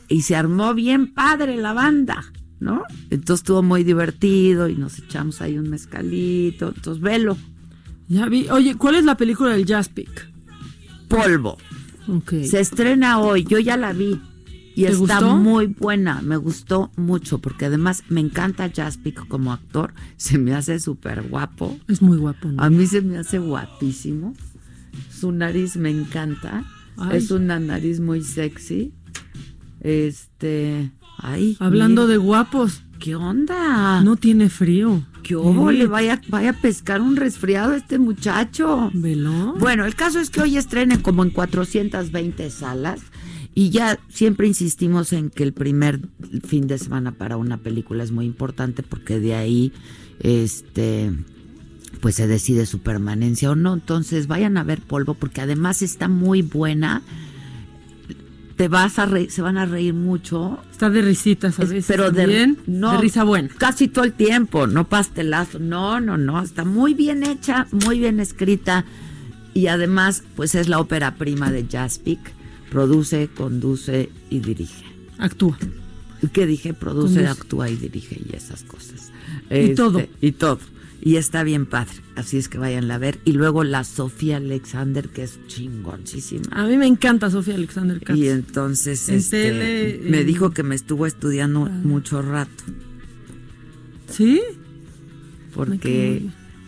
y se armó bien padre la banda, ¿no? Entonces estuvo muy divertido y nos echamos ahí un mezcalito, entonces velo. Ya vi. Oye, ¿cuál es la película del Jaspic? Polvo. Okay. Se estrena hoy, yo ya la vi. Y está muy buena, me gustó mucho, porque además me encanta Jaspic como actor, se me hace súper guapo. Es muy guapo. A mí se me hace guapísimo. Su nariz me encanta. Es una nariz muy sexy. Este, ay. Hablando de guapos. ¿Qué onda? No tiene frío. ¿Qué? Le vaya, vaya a pescar un resfriado a este muchacho. ¿Veló? Bueno, el caso es que hoy estrenen como en 420 salas. Y ya siempre insistimos en que el primer fin de semana para una película es muy importante porque de ahí este pues se decide su permanencia o no. Entonces vayan a ver Polvo porque además está muy buena. te vas a reír, se van a reír mucho. Está de risitas a veces. Pero de, no, de risa buena. Casi todo el tiempo, no pastelazo. No, no, no. Está muy bien hecha, muy bien escrita. Y además, pues es la ópera prima de Jaspic. Produce, conduce y dirige. Actúa. ¿Qué dije? Produce, actúa y dirige y esas cosas. Y todo. Este, y todo y está bien padre. Así es que vayan a ver. Y luego la Sofía Alexander, que es chingoncísima. A mí me encanta Sofía Alexander. Y entonces este, me dijo que me estuvo estudiando mucho rato. ¿Sí? Porque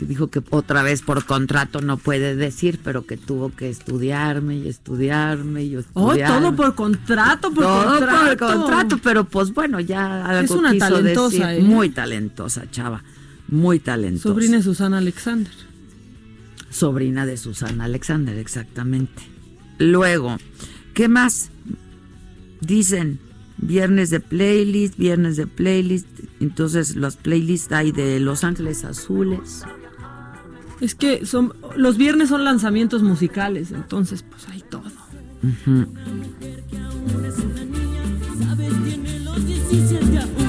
dijo que otra vez por contrato no puede decir, pero que tuvo que estudiarme y estudiarme y estudiarme. Oh, todo por contrato, por todo por contrato, pero pues bueno, ya algo es una talentosa, ¿eh? muy talentosa, chava muy talentosa. Sobrina de Susana Alexander. Sobrina de Susana Alexander, exactamente. Luego, ¿qué más? Dicen viernes de playlist, viernes de playlist. Entonces, los playlists hay de Los Ángeles Azules. Es que son los viernes son lanzamientos musicales, entonces pues hay todo. Este,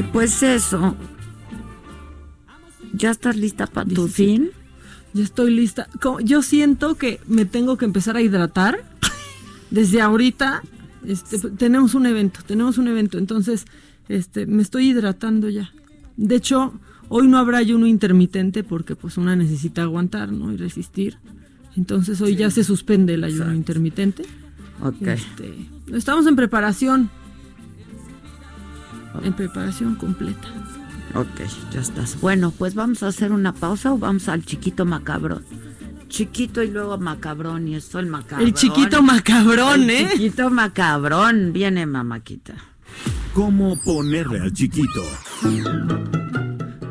y pues eso. ¿Ya estás lista para tu fin? Ya estoy lista. Yo siento que me tengo que empezar a hidratar. Desde ahorita este, tenemos un evento, tenemos un evento, entonces este, me estoy hidratando ya. De hecho, hoy no habrá ayuno intermitente porque pues una necesita aguantar, ¿no? Y resistir. Entonces hoy ya se suspende el ayuno intermitente. Ok. Este, estamos en preparación en preparación completa. Ok, ya estás. Bueno, pues vamos a hacer una pausa o vamos al chiquito macabrón. Chiquito y luego macabrón y esto el macabrón. El chiquito macabrón, ¿eh? El chiquito macabrón. Viene mamaquita. ¿Cómo ponerle al chiquito?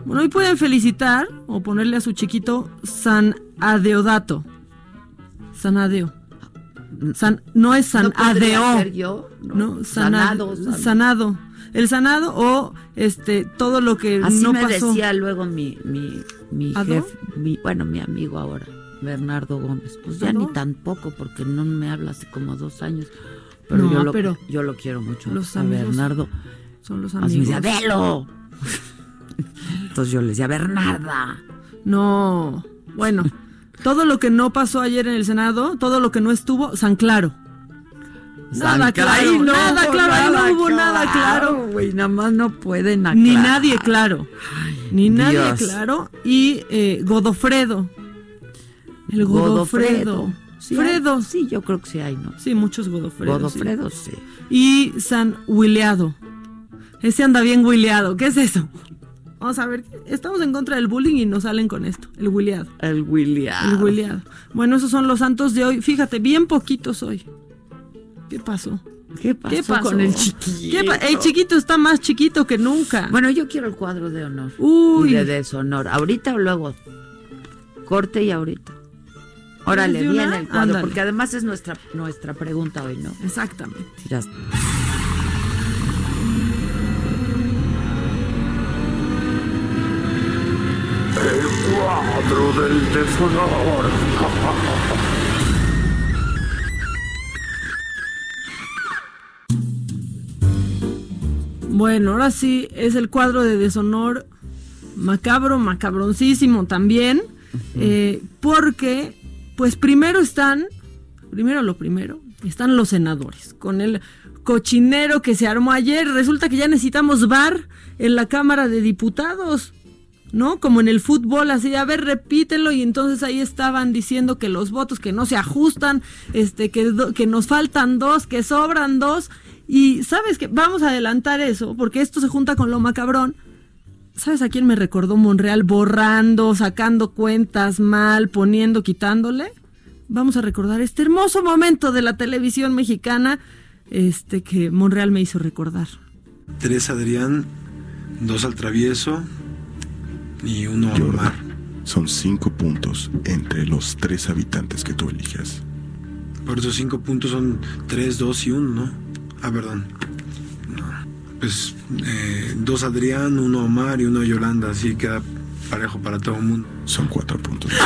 Bueno, hoy pueden felicitar o ponerle a su chiquito San Adeodato. San Adeo. San, no es San Adeo. No, sanado, sanado el sanado o este todo lo que Así no me decía luego mi mi mi jefe, mi, bueno, mi amigo ahora, Bernardo Gómez. Pues ya ni tampoco porque no me habla hace como dos años. Pero, yo, lo, pero yo lo quiero mucho. Los a Bernardo. Son los amigos. Me decía, Entonces yo le decía, Bernarda. No. Bueno, todo lo que no pasó ayer en el Senado, todo lo que no estuvo, San Claro. Nada claro, nada claro, no hubo nada claro. Güey, nada más no pueden aclarar. Ni nadie claro. Ni nadie claro. Y eh, Godofredo. El Godofredo. Sí, Fredo. sí, yo creo que sí hay, ¿no? Sí, muchos Godofredos. Godofredo, sí. Y San Williado. Ese anda bien Williado. ¿Qué es eso? Vamos a ver, estamos en contra del bullying y nos salen con esto, el Williado. El Williado. El Williado. Bueno, esos son los santos de hoy. Fíjate, bien poquitos hoy. ¿Qué pasó? ¿Qué pasó, con el chiquito? el chiquito está más chiquito que nunca. Bueno, yo quiero el cuadro de honor. Uy. Y de deshonor. ¿Ahorita o luego? Corte y ahorita. Órale, viene el cuadro, porque además es nuestra, nuestra pregunta hoy, ¿no? Exactamente. Ya El cuadro del deshonor. Bueno, ahora sí es el cuadro de deshonor macabro, macabroncísimo también, eh, porque pues primero están, primero lo primero, están los senadores, con el cochinero que se armó ayer, resulta que ya necesitamos bar en la Cámara de Diputados. ¿no? Como en el fútbol, así, a ver, repítelo, y entonces ahí estaban diciendo que los votos que no se ajustan, este, que, que nos faltan dos, que sobran dos, y sabes que vamos a adelantar eso, porque esto se junta con lo macabrón. ¿Sabes a quién me recordó Monreal borrando, sacando cuentas mal, poniendo, quitándole? Vamos a recordar este hermoso momento de la televisión mexicana este que Monreal me hizo recordar. Tres Adrián, dos al travieso, y uno Omar. Son cinco puntos entre los tres habitantes que tú elijas. Por esos cinco puntos son tres, dos y uno, ¿no? Ah, perdón. No. Pues eh, dos Adrián, uno Omar y uno Yolanda, así queda parejo para todo el mundo. Son cuatro puntos.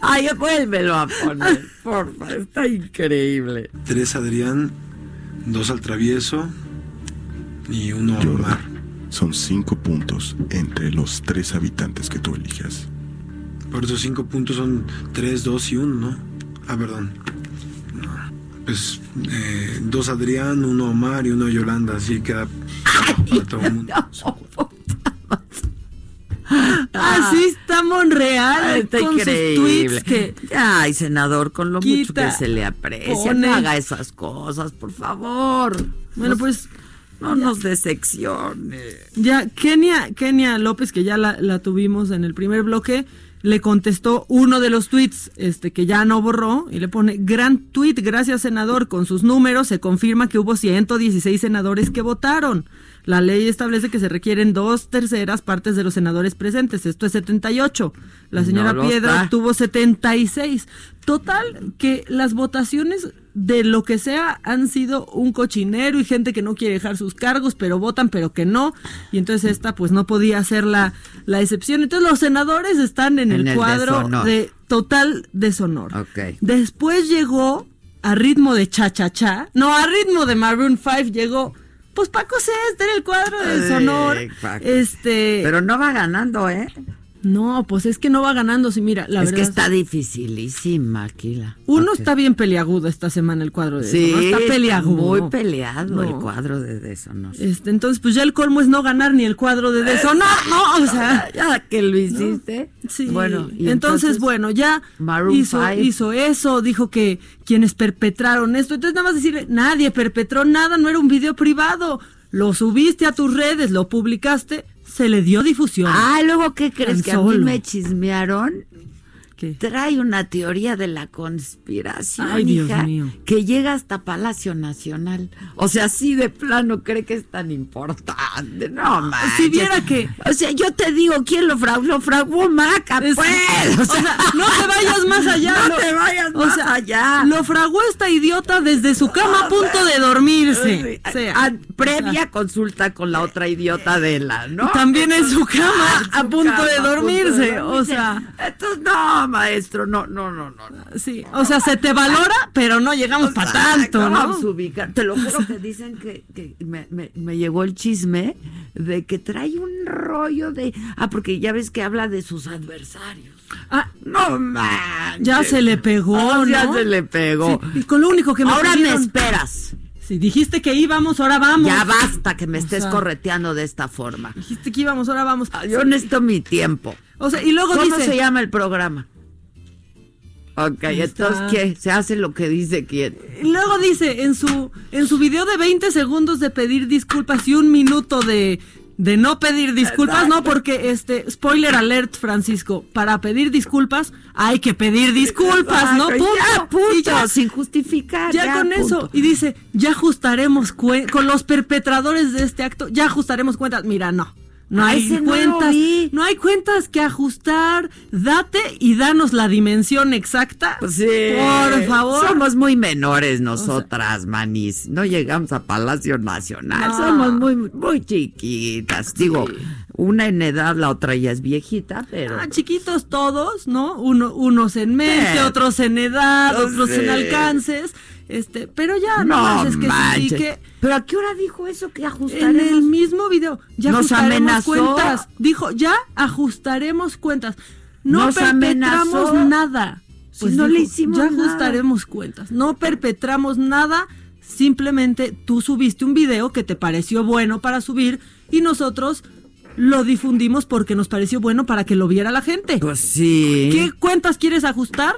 Ay, vuélvelo a poner, porfa, está increíble. Tres Adrián, dos al travieso y uno Omar. Son cinco puntos entre los tres habitantes que tú elijas. Por esos cinco puntos son tres, dos y uno, ¿no? Ah, perdón. No. Pues eh, dos Adrián, uno Omar y uno Yolanda, así queda para todo el mundo. Así está Monreal está con increíble. sus tweets que Ay, senador, con lo mucho que se le aprecia, pone. no haga esas cosas, por favor. Bueno, No- pues no nos deseccione. ya Kenia, Kenia López, que ya la, la tuvimos en el primer bloque, le contestó uno de los tweets este, que ya no borró y le pone, gran tweet, gracias senador, con sus números se confirma que hubo 116 senadores que votaron. La ley establece que se requieren dos terceras partes de los senadores presentes, esto es 78. La señora No Piedra está. obtuvo 76. Total, que las votaciones de lo que sea han sido un cochinero y gente que no quiere dejar sus cargos, pero votan, pero que no. Y entonces esta pues no podía ser la, la excepción. Entonces los senadores están en, En el, el cuadro deshonor. de total deshonor. Ok. Después llegó a ritmo de cha-cha-cha. No, a ritmo de Maroon 5 llegó. Pues Paco César en el cuadro de Ay, deshonor. Paco. Este. Pero no va ganando, ¿eh? No, pues es que no va ganando. Sí, mira, la es verdad. que está dificilísima aquí la. Uno está bien peliagudo esta semana el cuadro de Sí, deshonor. Está peliagudo. muy peleado No. el cuadro de deshonor. Este, entonces, pues ya el colmo es no ganar ni el cuadro de deshonor, ¿no? O sea. Ya que lo hiciste. Sí. Bueno, y entonces, bueno, ya hizo, hizo eso, dijo que quienes perpetraron esto. Entonces, nada más decirle, nadie perpetró nada, no era un video privado. Lo subiste a tus redes, lo publicaste, se le dio difusión. Ah, luego, ¿qué crees? Tan Que a mí me chismearon. Trae una teoría de la conspiración, Ay, Dios hija, mío. que llega hasta Palacio Nacional. O sea, así de plano cree que es tan importante. No, manches. Si viera que- O sea, yo te digo, ¿quién lo fraguó? Lo fraguó Maca, Es- pues. o sea, no te vayas más allá. No te vayas o más sea, allá. Lo fraguó esta idiota desde su cama a punto de dormirse. O sea, Ah, previa consulta con la otra idiota de la, ¿no? También en su cama a su punto cama, de a punto de dormirse. O sea, Entonces, no, maestro, no, no, no, no. no. sí. O sea, se te valora, pero no llegamos para tanto, ¿no? Vamos a ubicar. Te lo juro que dicen que, que me, me- me llegó el chisme de que trae un rollo de. Ah, porque ya ves que habla de sus adversarios. Ah, no manches. Ya se le pegó, Ah, Ya ¿no? se le pegó. Sí, y con lo único que me Ahora me esperas. Si dijiste que íbamos, ahora vamos. Ya basta que me O estés sea, correteando de esta forma. Dijiste que íbamos, ahora vamos. Ah, Yo necesito mi tiempo. O sea, y luego ¿Cómo dice. se llama el programa? Ok, entonces. ¿qué? Se hace lo que dice quién. Luego dice en su en su video de 20 segundos de pedir disculpas y un minuto de de no pedir disculpas, no, porque este spoiler alert, Francisco, para pedir disculpas hay que pedir disculpas, ¿no? Punto. ya, punto, Y ya, sin justificar. ya con punto. eso y dice, "Ya ajustaremos con los perpetradores de este acto, ya ajustaremos cuentas." Mira, no. No hay cuentas, no hay cuentas que ajustar. Date y danos la dimensión exacta. Pues Sí. Por favor. Somos muy menores nosotras, manis. No llegamos a Palacio Nacional. No. Somos muy, muy chiquitas. Digo, una en edad, la otra ya es viejita, pero. Ah, chiquitos todos, ¿no? Uno, unos en mente, otros en edad, otros en alcances. Este, pero ya no, No más es que sí, que ¿Pero a qué hora dijo eso que en ajustaremos? el mismo video ya Nos ajustaremos amenazó. cuentas. Dijo, ya ajustaremos cuentas. No Nos perpetramos amenazó. nada. Si no le hicimos ya nada. ajustaremos cuentas. No perpetramos nada. Simplemente tú subiste un video que te pareció bueno para subir y nosotros lo difundimos porque nos pareció bueno para que lo viera la gente. Pues sí. ¿Qué cuentas quieres ajustar?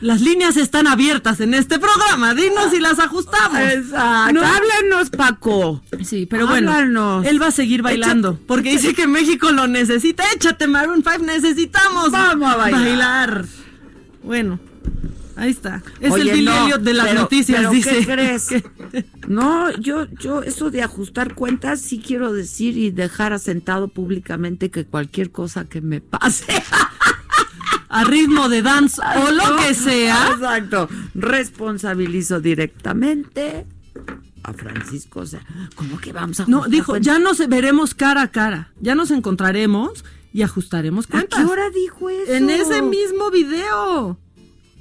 Las líneas están abiertas en este programa. Dinos si las ajustamos. Exacto. No- Háblanos, Paco. Sí, pero bueno, él va a seguir bailando porque dice que México lo necesita. Échate Maroon 5, necesitamos Vamos a bailar. Bueno, Ahí está. Es el Bill de las noticias, dice. ¿qué crees? no, yo, yo, eso de ajustar cuentas, sí quiero decir y dejar asentado públicamente que cualquier cosa que me pase. a ritmo de dance o lo que sea. Exacto. Responsabilizo directamente a Francisco. O sea, ¿cómo que vamos a No, dijo, ya nos veremos cara a cara. Ya nos encontraremos y ajustaremos cuentas. ¿A qué hora dijo eso? En ese mismo video.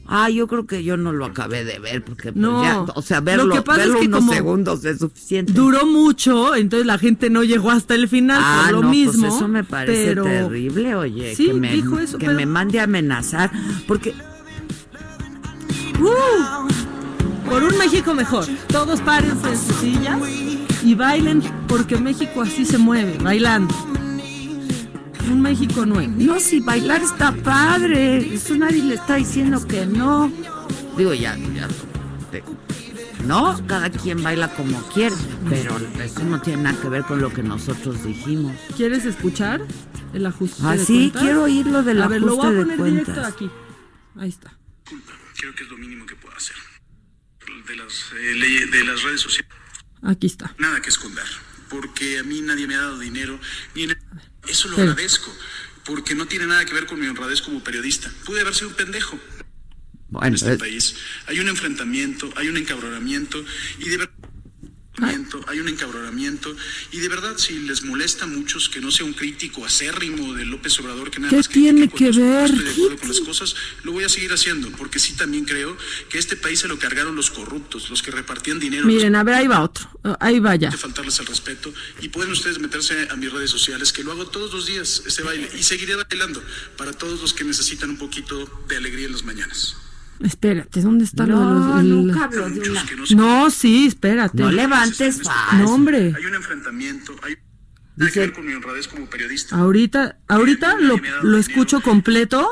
Ah, yo creo que yo no lo acabé de ver porque pues, no, o sea, verlo, lo que pasa es que unos segundos es suficiente. Duró mucho, entonces la gente no llegó hasta el final ah, lo no, pues mismo. eso me parece terrible, oye, que me dijo eso, que me mande a amenazar porque uh, por un México mejor. Todos párense en sus sillas y bailen porque México así se mueve, bailando un México nuevo. No, si bailar está padre. Eso nadie le está diciendo que no. Digo, ya, ya. No, cada quien baila como quiere, pero eso no tiene nada que ver con lo que nosotros dijimos. ¿Quieres escuchar el ajuste ah, sí, quiero oír lo del ajuste lo voy a poner directo aquí. Ahí está. Creo que es lo mínimo que puedo hacer. De las, eh, de las redes sociales. Aquí está. Nada que esconder, porque a mí nadie me ha dado dinero, ni en el eso lo agradezco, porque no tiene nada que ver con mi honradez como periodista. Pude haber sido un pendejo. en este país hay un enfrentamiento, hay un encabronamiento y de verdad hay un encabronamiento y de verdad si les molesta a muchos que no sea un crítico acérrimo de López Obrador que nada ¿Qué más tiene que ver? estoy de acuerdo con las cosas, lo voy a seguir haciendo porque sí también creo que este país se lo cargaron los corruptos, los que repartían dinero. Miren, a ver, ahí va otro, ahí va ya. Faltarles el respeto y pueden ustedes meterse a mis redes sociales que lo hago todos los días ese baile y seguiré bailando para todos los que necesitan un poquito de alegría en las mañanas. Espérate, ¿dónde está no, lo de nunca hablo de una... No, sí, espérate. No levantes No, hombre. Hay un enfrentamiento, hay Dice, con mi honradez como periodista. Ahorita, ahorita lo, lo escucho completo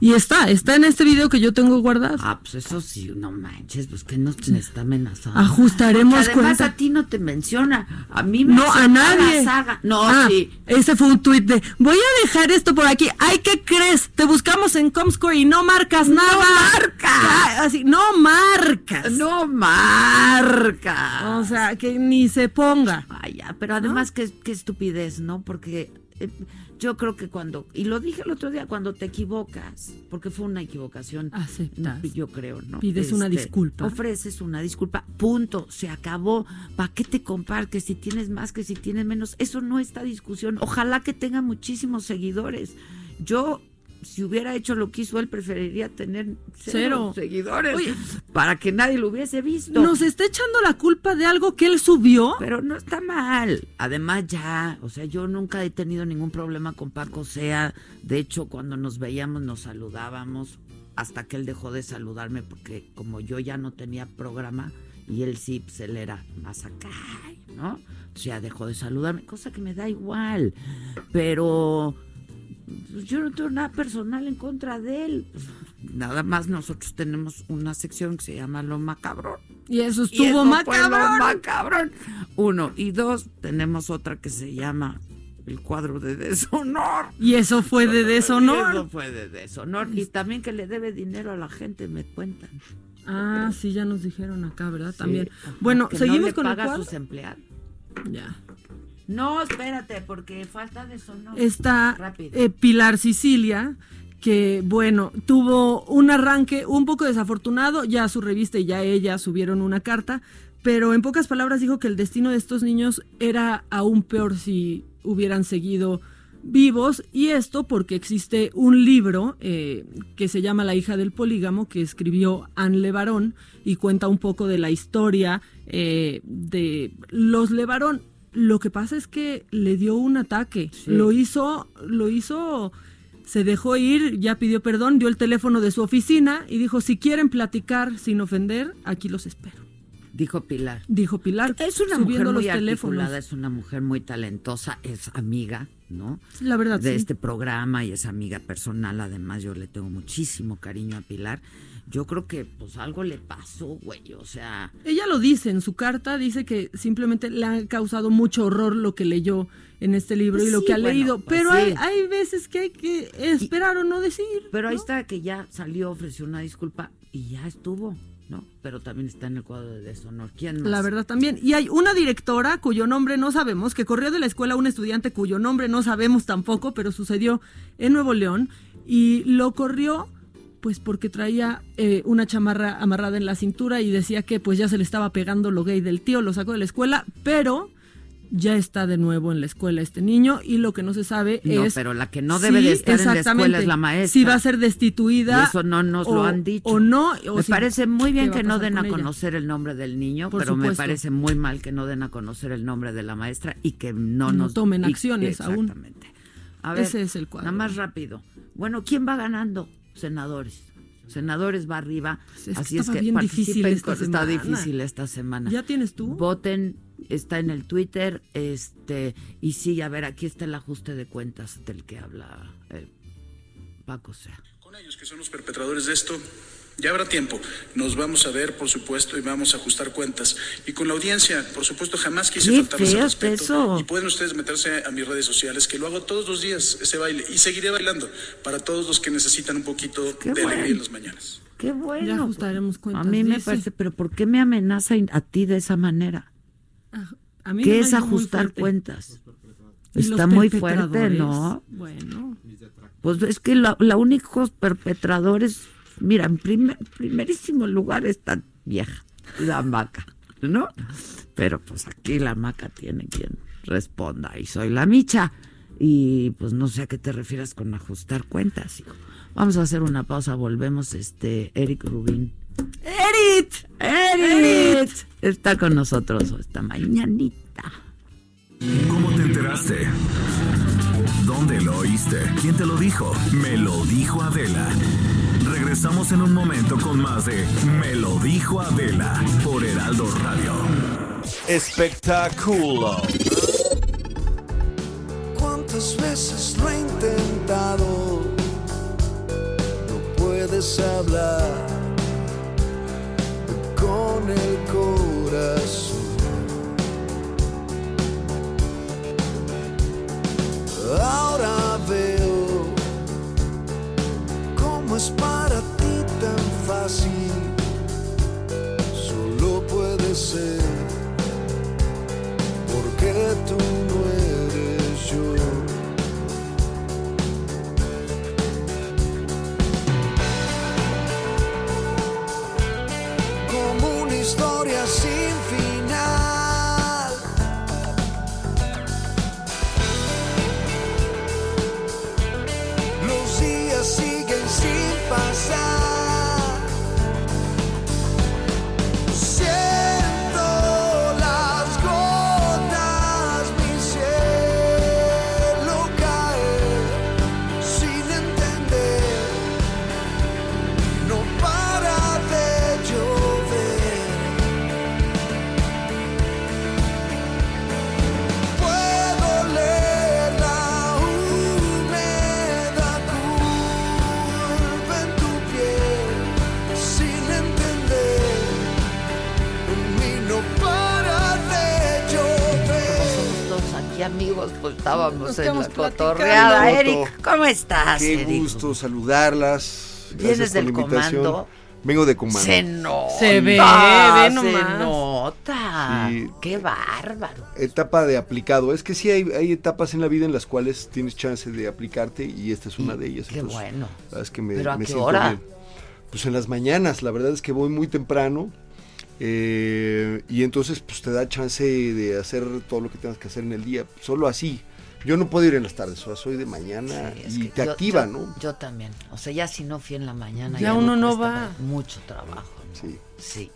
y está, está en este video que yo tengo guardado. Ah, pues eso sí, no manches, pues que nos está amenazando. Ajustaremos Porque además a ti no te menciona, a mí me No, a nadie. No, ah, sí. Ese fue un tuit de, voy a dejar esto por aquí. Ay, ¿qué crees? Te buscamos en Comscore y no marcas nada. No marca. Así, no marcas. No marca. O sea, que ni se ponga. Ay, ya, pero además qué, qué estupidez, ¿no? Porque... Eh, yo creo que cuando, y lo dije el otro día, cuando te equivocas, porque fue una equivocación, aceptas. Yo creo, ¿no? Pides una este, disculpa. Ofreces una disculpa, punto, se acabó. ¿Para qué te Que si tienes más, que si tienes menos? Eso no está discusión. Ojalá que tenga muchísimos seguidores. Yo si hubiera hecho lo que hizo él, preferiría tener cero, seguidores para que nadie lo hubiese visto. Nos está echando la culpa de algo que él subió. Pero no está mal. Además, ya, o sea, yo nunca he tenido ningún problema con Paco Sea. De hecho, cuando nos veíamos, nos saludábamos hasta que él dejó de saludarme, porque como yo ya no tenía programa y él sí, pues él era más acá, ¿no? O sea, dejó de saludarme, cosa que me da igual. Pero yo no tengo nada personal en contra de él. Nada más nosotros tenemos una sección que se llama Lo Macabrón. Y eso estuvo macabrón. macabrón. Uno. Y dos, tenemos otra que se llama el cuadro de deshonor. Y eso fue de deshonor. eso fue de deshonor. Y también que le debe dinero a la gente, me cuentan. Ah, sí, ya nos dijeron acá, ¿verdad? También. bueno, seguimos con el cuadro. sus empleados. Ya. No, espérate, porque falta de sonor. Está eh, Pilar Sicilia, que bueno, tuvo un arranque un poco desafortunado, ya su revista y ya ella subieron una carta, pero en pocas palabras dijo que el destino de estos niños era aún peor si hubieran seguido vivos y esto porque existe un libro eh, que se llama La hija del polígamo que escribió Anne Levarón y cuenta un poco de la historia eh, de los Levarón lo que pasa es que le dio un ataque. Lo hizo, lo hizo, se dejó ir, ya pidió perdón, dio el teléfono de su oficina y dijo, si quieren platicar sin ofender, aquí los espero. Dijo Pilar. Dijo Pilar. Es una mujer muy articulada, es una mujer muy talentosa, es amiga, ¿no? La verdad, De este programa y es amiga personal. Además, yo le tengo muchísimo cariño a Pilar yo creo que pues algo le pasó, güey, o sea... Ella lo dice en su carta, dice que simplemente le ha causado mucho horror lo que leyó en este libro y lo que ha leído, pues pero hay, hay veces que hay que esperar o no decir. Pero ahí está que ya salió, ofreció una disculpa y ya estuvo. ¿no? Pero también está en el cuadro de deshonor. ¿Quién más? La verdad también. Y hay una directora cuyo nombre no sabemos, que corrió de la escuela un estudiante cuyo nombre no sabemos tampoco, pero sucedió en Nuevo León y lo corrió pues porque traía eh, una chamarra amarrada en la cintura y decía que pues ya se le estaba pegando lo gay del tío, lo sacó de la escuela, pero ya está de nuevo en la escuela este niño y lo que no se sabe no, es pero la que no debe de estar en la escuela es la maestra. si va a ser destituida eso no nos lo han dicho. o no me parece muy bien que no den a conocer el nombre del niño pero me parece muy mal que no den a conocer el nombre de la maestra y que no, no nos tomen acciones aún. A ver, ese es el cuadro. nada más rápido. Bueno quién va ganando senadores. Senadores va arriba. Pues así es que bien difícil esta está semana. difícil esta semana. ¿Ya tienes tú? Voten, está en el Twitter, este, y sí, a ver, aquí está el ajuste de cuentas del que habla eh, Paco Sea. Con ellos que son los perpetradores de esto, ya habrá tiempo. Nos vamos a ver, por supuesto, y vamos a ajustar cuentas. Y con la audiencia, por supuesto, jamás quise Qué faltarles al respeto. eso. Y pueden ustedes meterse a mis redes sociales, que lo hago todos los días, ese baile. Y seguiré bailando para todos los que necesitan un poquito Qué de alegría bueno. en las mañanas. Qué bueno. Ya ajustaremos A cuentas. mí me dice. parece, pero ¿por qué me amenaza a ti de esa manera? A mí ¿Qué me es ajustar cuentas? ¿Y los Está muy fuerte? ¿no? Bueno. Pues es que la, la únicos perpetradores, mira, en primer, primerísimo lugar está vieja, la maca, ¿no? Pero pues aquí la maca tiene quien responda y soy la micha. Y pues no sé a qué te refieras con ajustar cuentas, hijo. Vamos a hacer una pausa, volvemos, este, Eric Rubín. ¡Erit! ¡Erit! Está con nosotros esta mañanita. ¿Cómo te enteraste? ¿Dónde lo oíste? ¿Quién te lo dijo? Me lo dijo Adela. Regresamos en un momento con más de Me lo dijo Adela por Heraldo Radio. Espectáculo. ¿Cuántas veces lo he intentado? No puedes hablar con el corazón. Ahora puede amigos, pues estábamos Nos en la cotorreada. Eric, ¿cómo estás, Qué Eric? gusto saludarlas. ¿Vienes Gracias por del la invitación. comando? Vengo de comando. Se nota. Se ve, ve Se nomás. nota. Sí. Qué bárbaro. Etapa de aplicado. Es que sí hay, hay etapas en la vida en las cuales tienes chance de aplicarte y esta es una de ellas. Qué Entonces, bueno. es que me, ¿Pero a me qué siento hora? bien. Pues en las mañanas, la verdad es que voy muy temprano. Eh, y entonces pues te da chance de hacer todo lo que tengas que hacer en el día. Solo así. Yo no puedo ir en las tardes, o sea, soy de mañana y te yo- activa, yo- ¿no? Yo también. O sea, ya si no fui en la mañana. Ya uno no cuesta va. Mucho trabajo. ¿no? Sí. Sí.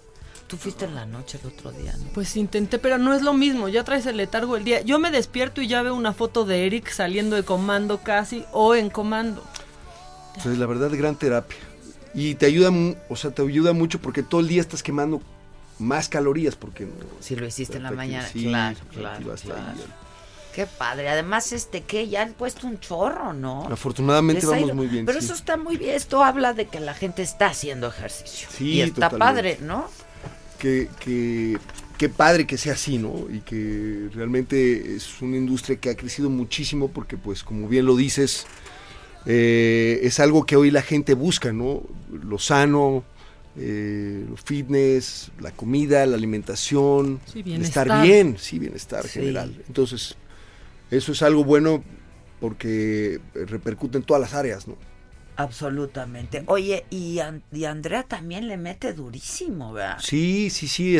Tú fuiste en la noche el otro día, ¿no? Pues intenté, pero no es lo mismo, ya traes el letargo el día. Yo me despierto y ya veo una foto de Eric saliendo de comando casi o en comando. Entonces, la verdad, gran terapia. Y te ayuda, o sea, te ayuda mucho porque todo el día estás quemando más calorías porque Si lo hiciste en la mañana, sí, claro, claro, claro. ahí. Qué padre. Además, este, que ya han puesto un chorro, ¿no? Afortunadamente Les vamos ido- muy bien. Pero sí. eso está muy bien. Esto habla de que la gente está haciendo ejercicio. Sí, y está totalmente. padre, ¿no? que, que, qué padre que sea así, ¿no? Y que realmente es una industria que ha crecido muchísimo porque, pues, como bien lo dices, eh, es algo que hoy la gente busca, ¿no? Lo sano, eh, fitness, la comida, la alimentación, estar bien, sí, bienestar general. Entonces, eso es algo bueno porque repercute en todas las áreas, ¿no? Absolutamente. Oye, y, Andrea también le mete durísimo, ¿verdad? Sí, sí, sí.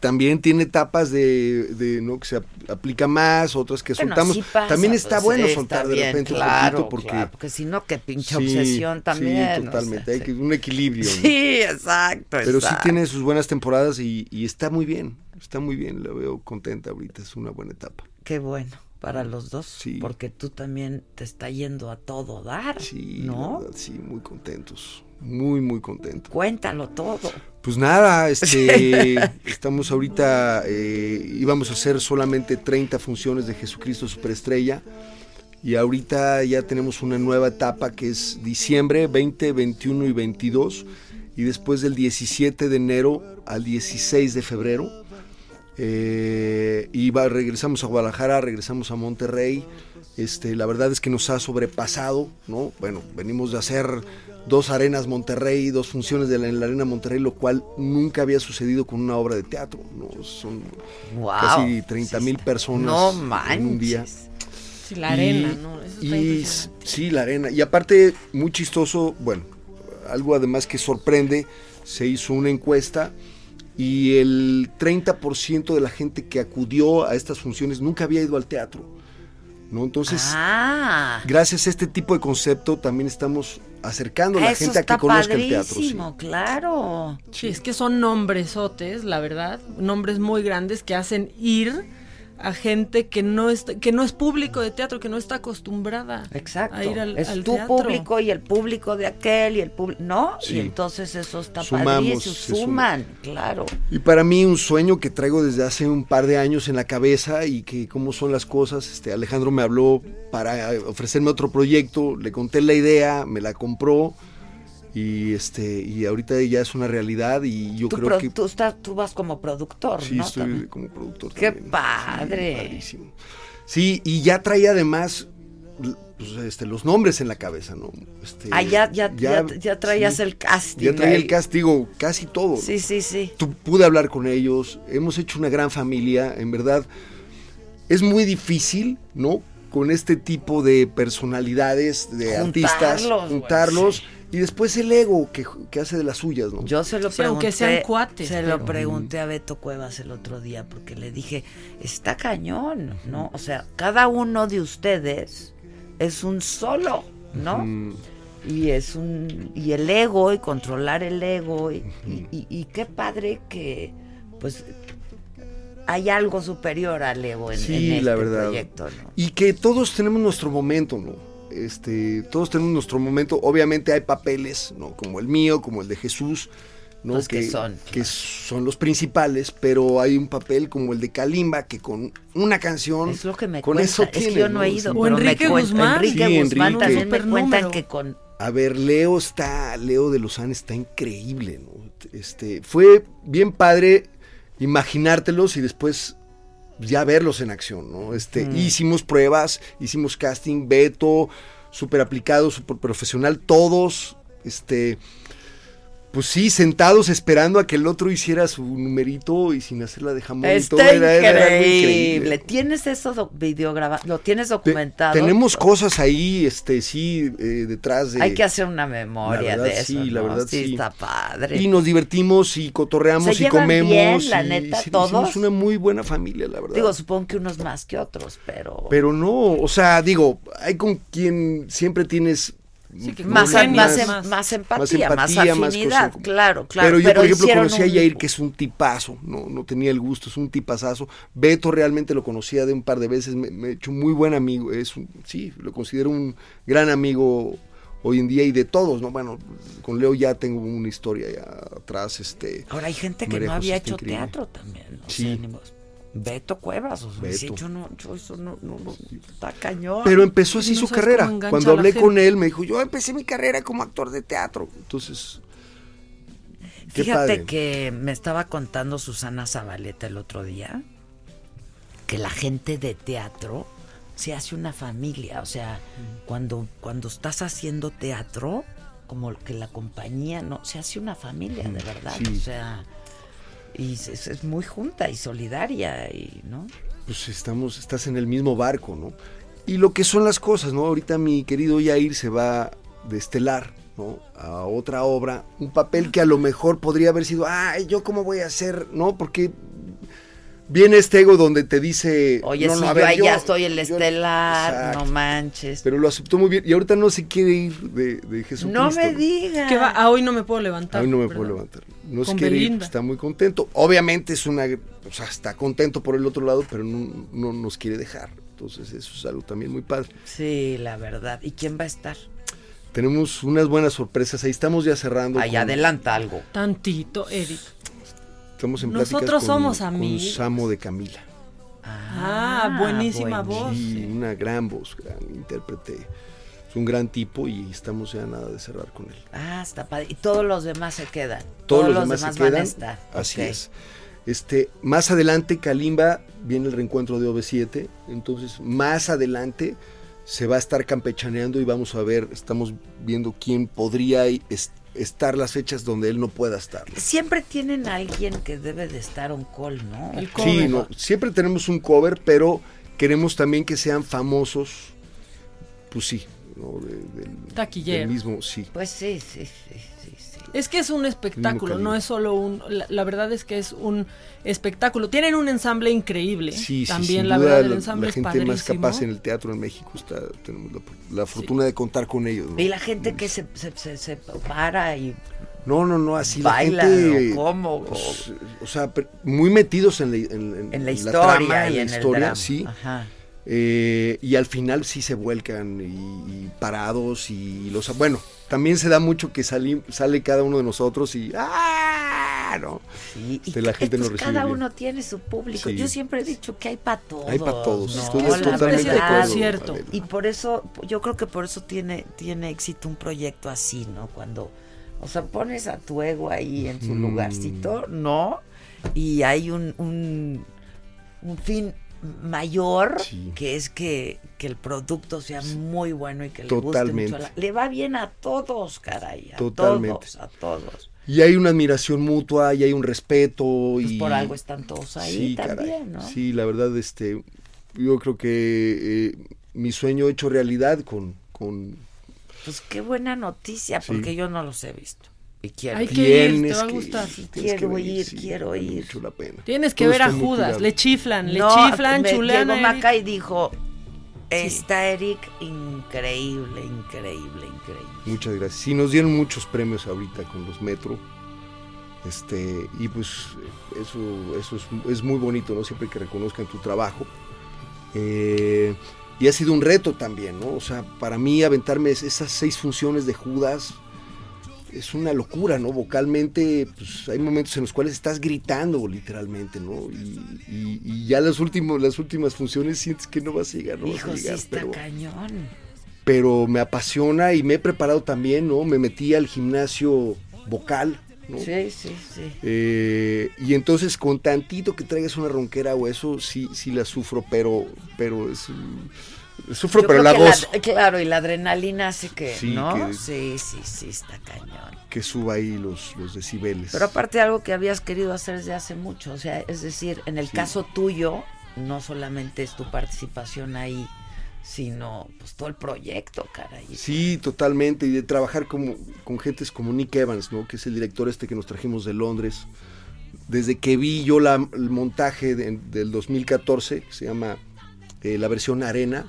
También tiene etapas de, ¿no? que se aplica más, otras que soltamos. también está pues, bueno soltar de repente un poquito porque, porque si no, qué pinche obsesión también. Sí, totalmente. Hay que un equilibrio. Sí, exacto. Pero sí tiene sus buenas temporadas y, y está muy bien. Está muy bien. La veo contenta ahorita. Es una buena etapa. Qué bueno para los dos, porque tú también te está yendo a todo dar, sí, ¿no? sí, muy contentos, muy muy contentos. Cuéntalo todo. Pues nada, este, estamos ahorita, eh, íbamos a hacer solamente 30 funciones de Jesucristo Superestrella y ahorita ya tenemos una nueva etapa que es diciembre 20, 21 y 22 y después del 17 de enero al 16 de febrero eh, y regresamos a Guadalajara, regresamos a Monterrey. Este, la verdad es que nos ha sobrepasado, ¿no? Bueno, venimos de hacer dos arenas Monterrey, dos funciones de la, en la arena Monterrey, lo cual nunca había sucedido con una obra de teatro, ¿no? Son casi 30 mil personas en un día. Sí, la arena, ¿no? y, sí, la arena. Y aparte, muy chistoso, bueno, algo además que sorprende, se hizo una encuesta y el 30% de la gente que acudió a estas funciones nunca había ido al teatro. ¿No? Entonces, ah. gracias a este tipo de concepto también estamos acercando a la gente a que conozca el teatro. Sí. claro. Sí, es que son nombresotes, la verdad, nombres muy grandes que hacen ir a gente que no es que no es público de teatro, que no está acostumbrada Exacto. a ir al, es tu público y el público de aquel y el público, ¿no? Y entonces eso está Sumamos, suman, claro. Y para mí un sueño que traigo desde hace un par de años en la cabeza y que cómo son las cosas, este Alejandro me habló para ofrecerme otro proyecto, le conté la idea, me la compró y este y ahorita ya es una realidad y yo creo que tú estás tú vas como productor sí ¿no? estoy como productor qué padre. sí, sí, y ya traía además pues, este, los nombres en la cabeza no este, ah ya ya ya, ya traías el casting ya traía el castigo casi todo sí sí sí. Tú pude hablar con ellos hemos hecho una gran familia en verdad es muy difícil no con este tipo de personalidades de artistas juntarlos y después el ego que, hace de las suyas, ¿no? Yo se lo pregunté. aunque sean cuates. Se lo pregunté a Beto Cuevas el otro día porque le dije, está cañón, ¿no? O sea, cada uno de ustedes es un solo, ¿no? Y es un. Y el ego, y controlar el ego, y, qué padre que, pues, hay algo superior al ego en, este proyecto, ¿no? Y que todos tenemos nuestro momento, ¿no? Este, todos tenemos nuestro momento. Obviamente hay papeles, ¿no? Como el mío, como el de Jesús, ¿no? Pues que, son. Que son los principales, pero hay un papel como el de Kalimba que con una canción. Es lo que me con eso tiene, que yo no he ido. O Enrique Guzmán. Enrique Guzmán también me cuentan que con. A ver, Leo está, Leo de Lozán está increíble, ¿no? Este, fue bien padre imaginártelos y después ya verlos en acción, ¿no? Este, mm. Hicimos pruebas, hicimos casting, Beto, súper aplicado, súper profesional, todos, este, pues sí, sentados esperando a que el otro hiciera su numerito y sin hacerla de jamón y todo. Era, increíble. ¿Tienes eso videograbado? ¿Lo tienes documentado? tenemos cosas ahí, este, sí, eh, detrás de... Hay que hacer una memoria de eso, Sí, la verdad sí. está padre. Y nos divertimos y cotorreamos y comemos. Bien, la neta, todos. Somos una muy buena familia, la verdad. Digo, supongo que unos más que otros, pero... Pero no, o sea, digo, hay con quien siempre tienes más, más, empatía, más, afinidad, claro, claro. Pero yo, por ejemplo, conocí a Yair, que es un tipazo, no, no tenía el gusto, es un tipazazo. Beto realmente lo conocía de un par de veces, me, he hecho muy buen amigo, es un, sí, lo considero un gran amigo hoy en día y de todos, ¿no? Bueno, con Leo ya tengo una historia ya atrás, este... Ahora hay gente que no había hecho teatro también, ¿no? Sí. Beto Cuevas, o sea, yo no, yo eso no, no, está cañón. Pero empezó así su carrera. Cuando hablé con él, me dijo, yo empecé mi carrera como actor de teatro. Entonces, Fíjate que me estaba contando Susana Zabaleta el otro día que la gente de teatro se hace una familia. O sea, cuando, cuando estás haciendo teatro, como que la compañía, no, se hace una familia, de verdad. O sea, y es, muy junta y solidaria, y, ¿no? Pues estamos, estás en el mismo barco, ¿no? Y lo que son las cosas, ¿no? Ahorita mi querido Yair se va de estelar, ¿no? A otra obra, un papel que a lo mejor podría haber sido, ay, ¿yo cómo voy a hacer? ¿No? Porque viene este ego donde te dice, oye, no, si yo ahí ya estoy el estelar, no manches. Pero lo aceptó muy bien y ahorita no se quiere ir de, de Jesucristo. No me digas. Que va, ah, hoy no me puedo levantar. Hoy no me puedo levantar. No se quiere ir, está muy contento. Obviamente es una, o sea, está contento por el otro lado, pero no, no nos quiere dejar. Entonces eso es algo también muy padre. Sí, la verdad. ¿Y quién va a estar? Tenemos unas buenas sorpresas. Ahí estamos ya cerrando. Ahí adelanta algo. Tantito, Eric. Estamos en Nosotros con, somos amigos. Con Samo de Camila. Ah, buenísima voz. Sí, una gran voz, gran intérprete. Es un gran tipo y estamos ya nada de cerrar con él. Ah, está padre. Y todos los demás se quedan. Todos, los, demás, se quedan. Así es. Este, más adelante, Kalimba, viene el reencuentro de OV7. Entonces, más adelante se va a estar campechaneando y vamos a ver, estamos viendo quién podría estar las fechas donde él no pueda estar. Siempre tienen a alguien que debe de estar un call, ¿no? Sí, no, siempre tenemos un cover, pero queremos también que sean famosos, pues sí, ¿no? Taquillero. mismo, sí. Pues sí, sí, sí. Es que es un espectáculo, no es solo un... La, verdad es que es un espectáculo. Tienen un ensamble increíble. Sí, También la verdad el ensamble la, gente más capaz en el teatro en México está tenemos la, fortuna de contar con ellos. Y la gente que se, se, para y no, no, no, así baila, la gente, ¿cómo? Pues, o, sea, muy metidos en la, en, la historia y en la historia, sí. Ajá. Eh, y al final sí se vuelcan y, parados y los bueno también se da mucho que sale cada uno de nosotros y ¡ah! ¿no? Sí, y la gente pues cada uno tiene su público. Yo siempre he dicho que hay para todos. Hay para todos. cierto. Y por eso, yo creo que por eso tiene, tiene éxito un proyecto así, ¿no? Cuando, o sea, pones a tu ego ahí en su lugarcito, ¿no? Y hay un, un, un fin mayor, que es que, el producto sea muy bueno y que le guste mucho. le va bien a todos, caray. A Totalmente. Todos, a todos. Y hay una admiración mutua y hay un respeto. Pues y por algo están todos ahí también, ¿no? Sí, la verdad, este, yo creo que eh, mi sueño hecho realidad con, con... Pues qué buena noticia, porque yo no los he visto. Quiero. Hay que ir, te va a gustar. quiero ir, quiero ir. la pena. Tienes que ver a Judas, le chiflan, le chiflan, chulean. Llegó Maca y dijo, está Eric increíble, increíble, increíble. Muchas gracias. Sí, nos dieron muchos premios ahorita con los Metro. Este, y pues eso, eso es, muy bonito, ¿no? Siempre que reconozcan tu trabajo. Eh, y ha sido un reto también, ¿no? O sea, para mí aventarme esas seis funciones de Judas, es una locura, ¿no? Vocalmente, pues hay momentos en los cuales estás gritando literalmente, ¿no? Y, ya las, últimos, las últimas funciones sientes que no vas a llegar, no vas a llegar. pero, cañón. Pero me apasiona y me he preparado también, ¿no? Me metí al gimnasio vocal, ¿no? Sí, sí, sí. Eh, y entonces con tantito que traigas una ronquera o eso, sí, sí la sufro, pero, pero es Sufro, pero la voz. claro, y la adrenalina hace que, ¿no? sí, sí, sí, está cañón. Que suba ahí los, los decibeles. Pero aparte algo que habías querido hacer desde hace mucho, o sea, es decir, en el caso tuyo, no solamente es tu participación ahí, sino pues todo el proyecto, caray. Sí, totalmente, y de trabajar como, con gentes como Nick Evans, ¿no? Que es el director este que nos trajimos de Londres. Desde que vi yo la, el montaje del 2014, que se llama eh, la versión Arena,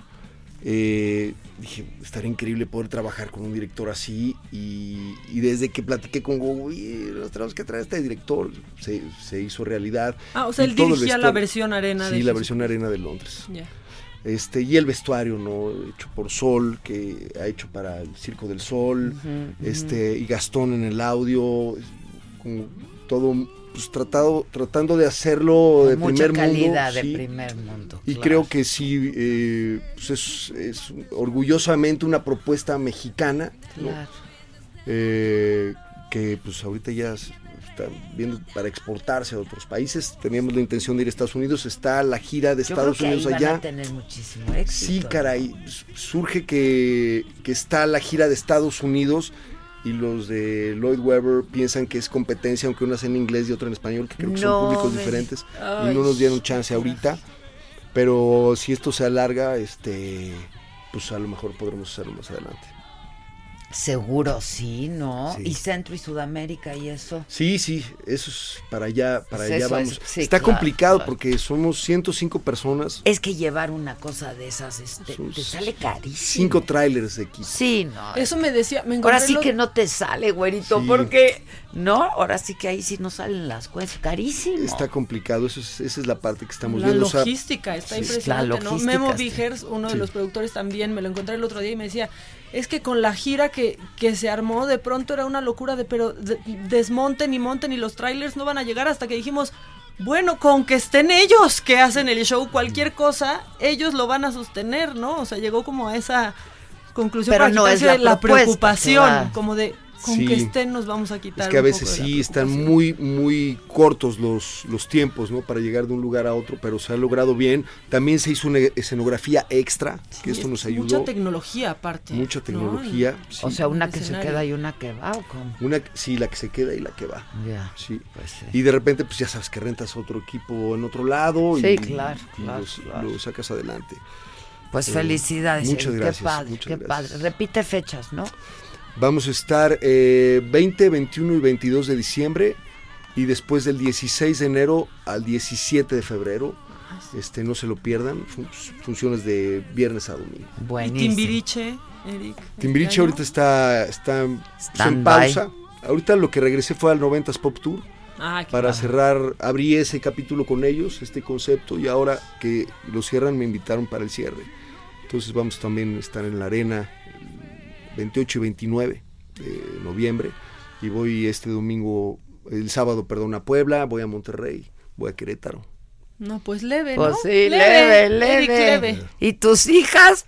eh, dije, estaría increíble poder trabajar con un director así y, desde que platiqué con Gogo, nos tenemos que traer a este director, se, hizo realidad. Ah, o sea, él dirigía la versión arena sí, la versión arena de Londres. Este, y el vestuario, ¿no? Hecho por Sol, que ha hecho para el Circo del Sol, este, y Gastón en el audio, con todo pues tratado, tratando de hacerlo de primer calidad mundo. de primer mundo. Y creo que sí, eh, pues es, orgullosamente una propuesta mexicana. Eh, que pues ahorita ya está viendo para exportarse a otros países. Teníamos la intención de ir a Estados Unidos. Está la gira de Estados Unidos allá. tener muchísimo éxito. Sí, caray. Surge que, que está la gira de Estados Unidos y los de Lloyd Webber piensan que es competencia, aunque una sea en inglés y otra en español, que creo que son públicos diferentes y no nos dieron chance ahorita. Pero si esto se alarga, este, pues a lo mejor podremos hacerlo más adelante. Seguro, sí, ¿no? Y Centro y Sudamérica y eso. Sí, sí, eso es para allá, para pues allá vamos. Está complicado porque somos 105 personas. Es que llevar una cosa de esas este, te sale carísimo. Cinco trailers de equipo. Sí, no. Eso me decía, me Ahora sí que no te sale, güerito, porque no, ahora sí que ahí sí no salen las cosas, carísimo. Está complicado, eso esa es la parte que estamos la viendo. La logística está impresionante, ¿no? Memo Vigers, uno de los productores también, me lo encontré el otro día y me decía, es que con la gira que, que se armó de pronto era una locura de pero desmonten y monten y los trailers no van a llegar hasta que dijimos bueno, con que estén ellos que hacen el show, cualquier cosa, ellos lo van a sostener, ¿no? O sea, llegó como a esa conclusión pero no es la, preocupación, como de con que estén nos vamos a quitar. Es que a veces sí están muy, muy cortos los, los tiempos, ¿no? Para llegar de un lugar a otro, pero se ha logrado bien. También se hizo una escenografía extra, que esto nos ayudó. Mucha tecnología aparte. Mucha tecnología. o sea, una que se queda y una que va, ¿o cómo? Una, sí, la que se queda y la que va. Ya. Sí. Pues y de repente, pues ya sabes que rentas otro equipo en otro lado. Sí, y, claro, lo sacas adelante. Pues eh, felicidades. Muchas gracias. Qué padre, qué padre. Repite fechas, ¿no? Vamos a estar eh, 20, 21 y 22 de diciembre y después del 16 de enero al 17 de febrero. Este, no se lo pierdan, funciones de viernes a domingo. ¿Y Timbiriche, Eric? Timbiriche ahorita está, está en pausa. Ahorita lo que regresé fue al 90s Pop Tour. Ah, para cerrar, abrí ese capítulo con ellos, este concepto, y ahora que lo cierran me invitaron para el cierre. Entonces vamos también a estar en la arena 28 y 29 de noviembre. Y voy este domingo, el sábado, perdón, a Puebla, voy a Monterrey, voy a Querétaro. No, pues leve, pues ¿no? sí, leve, leve. ¿Y tus hijas?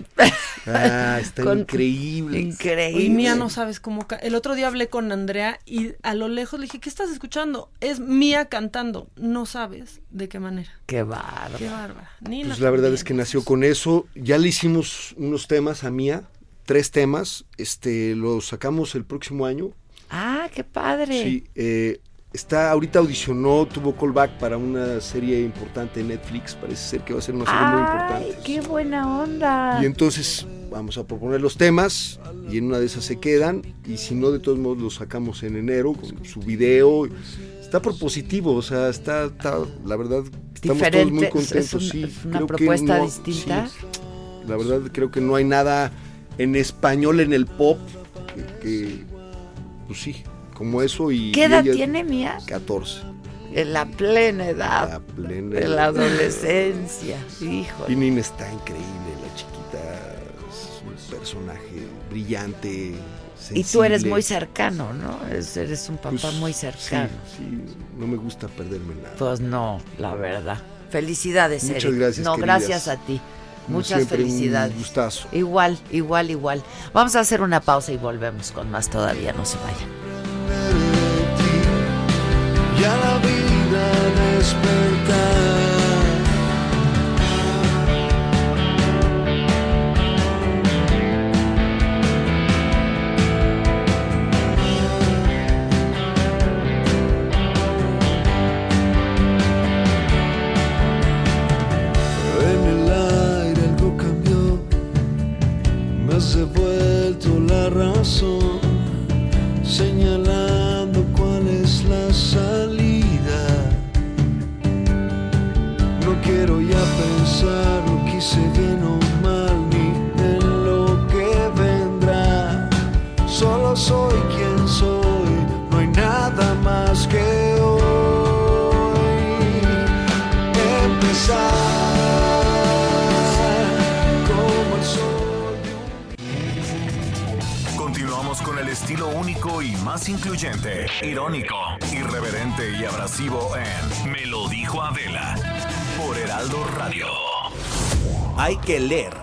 Ah, está increíble. Increíble. Y Mía no sabes cómo... El otro día hablé con Andrea y a lo lejos le dije, ¿qué estás escuchando? Es Mía cantando. No sabes de qué manera. Qué bárbara. Qué bárbara. pues la verdad es que nació con eso. Ya le hicimos unos temas a Mía tres temas. Este, los sacamos el próximo año. Ah, qué padre. Sí, eh, está ahorita audicionó, tuvo callback para una serie importante en Netflix. Parece ser que va a ser una serie muy importante. ¡Qué buena onda! Y entonces vamos a proponer los temas y en una de esas se quedan. Y si no, de todos modos los sacamos en enero con su video. Está propositivo, o sea, está, la verdad, estamos todos muy contentos. Es, es una propuesta distinta. la verdad, creo que no hay nada en español en el pop, que, pues sí, como eso y... ¿Qué edad tiene Mía? 14. En la plena edad. La plena de la adolescencia, hijo. Y Nina está increíble, la chiquita es un personaje brillante. Sensible. Y tú eres muy cercano, ¿no? Eres, un papá pues, muy cercano. Sí, sí, no me gusta perderme nada. Pues no, la verdad. Felicidades, Muchas gracias. No, gracias a ti. Muchas felicidades. Un gustazo. Igual, igual, igual. Vamos a hacer una pausa y volvemos con más todavía. No se vayan. Ya la vida estilo único y más incluyente, irónico, irreverente y abrasivo en Me lo dijo Adela por Heraldo Radio. Hay que leer.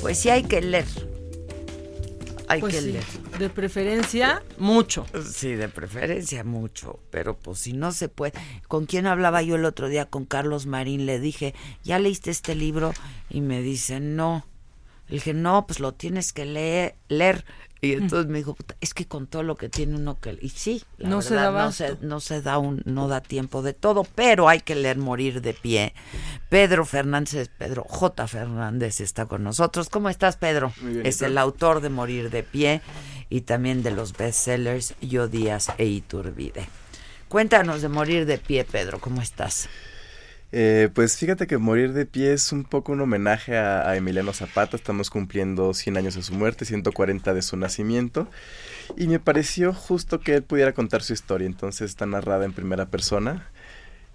Pues sí hay que leer. Hay Pues que sí. leer. De preferencia, mucho. Sí, de preferencia, mucho. Pero pues si no se puede. ¿Con quién hablaba yo el otro día? Con Carlos Marín. Le dije, ¿ya leíste este libro? Y me dice, no. Le dije, no, pues lo tienes que leer. leer. Y entonces me dijo, es que con todo lo que tiene uno que... Y sí, no, se da no, se, no se da un, no da tiempo de todo, pero hay que leer Morir de Pie. Pedro Fernández, Pedro J. Fernández está con nosotros. ¿Cómo estás, Pedro? es el autor de Morir de Pie y también de los bestsellers Yo Díaz e Iturbide. Cuéntanos de Morir de Pie, Pedro, ¿cómo estás? Eh, pues fíjate que Morir de Pie es un poco un homenaje a, Emiliano Zapata. Estamos cumpliendo 100 años de su muerte, 140 de su nacimiento. Y me pareció justo que él pudiera contar su historia. Entonces está narrada en primera persona.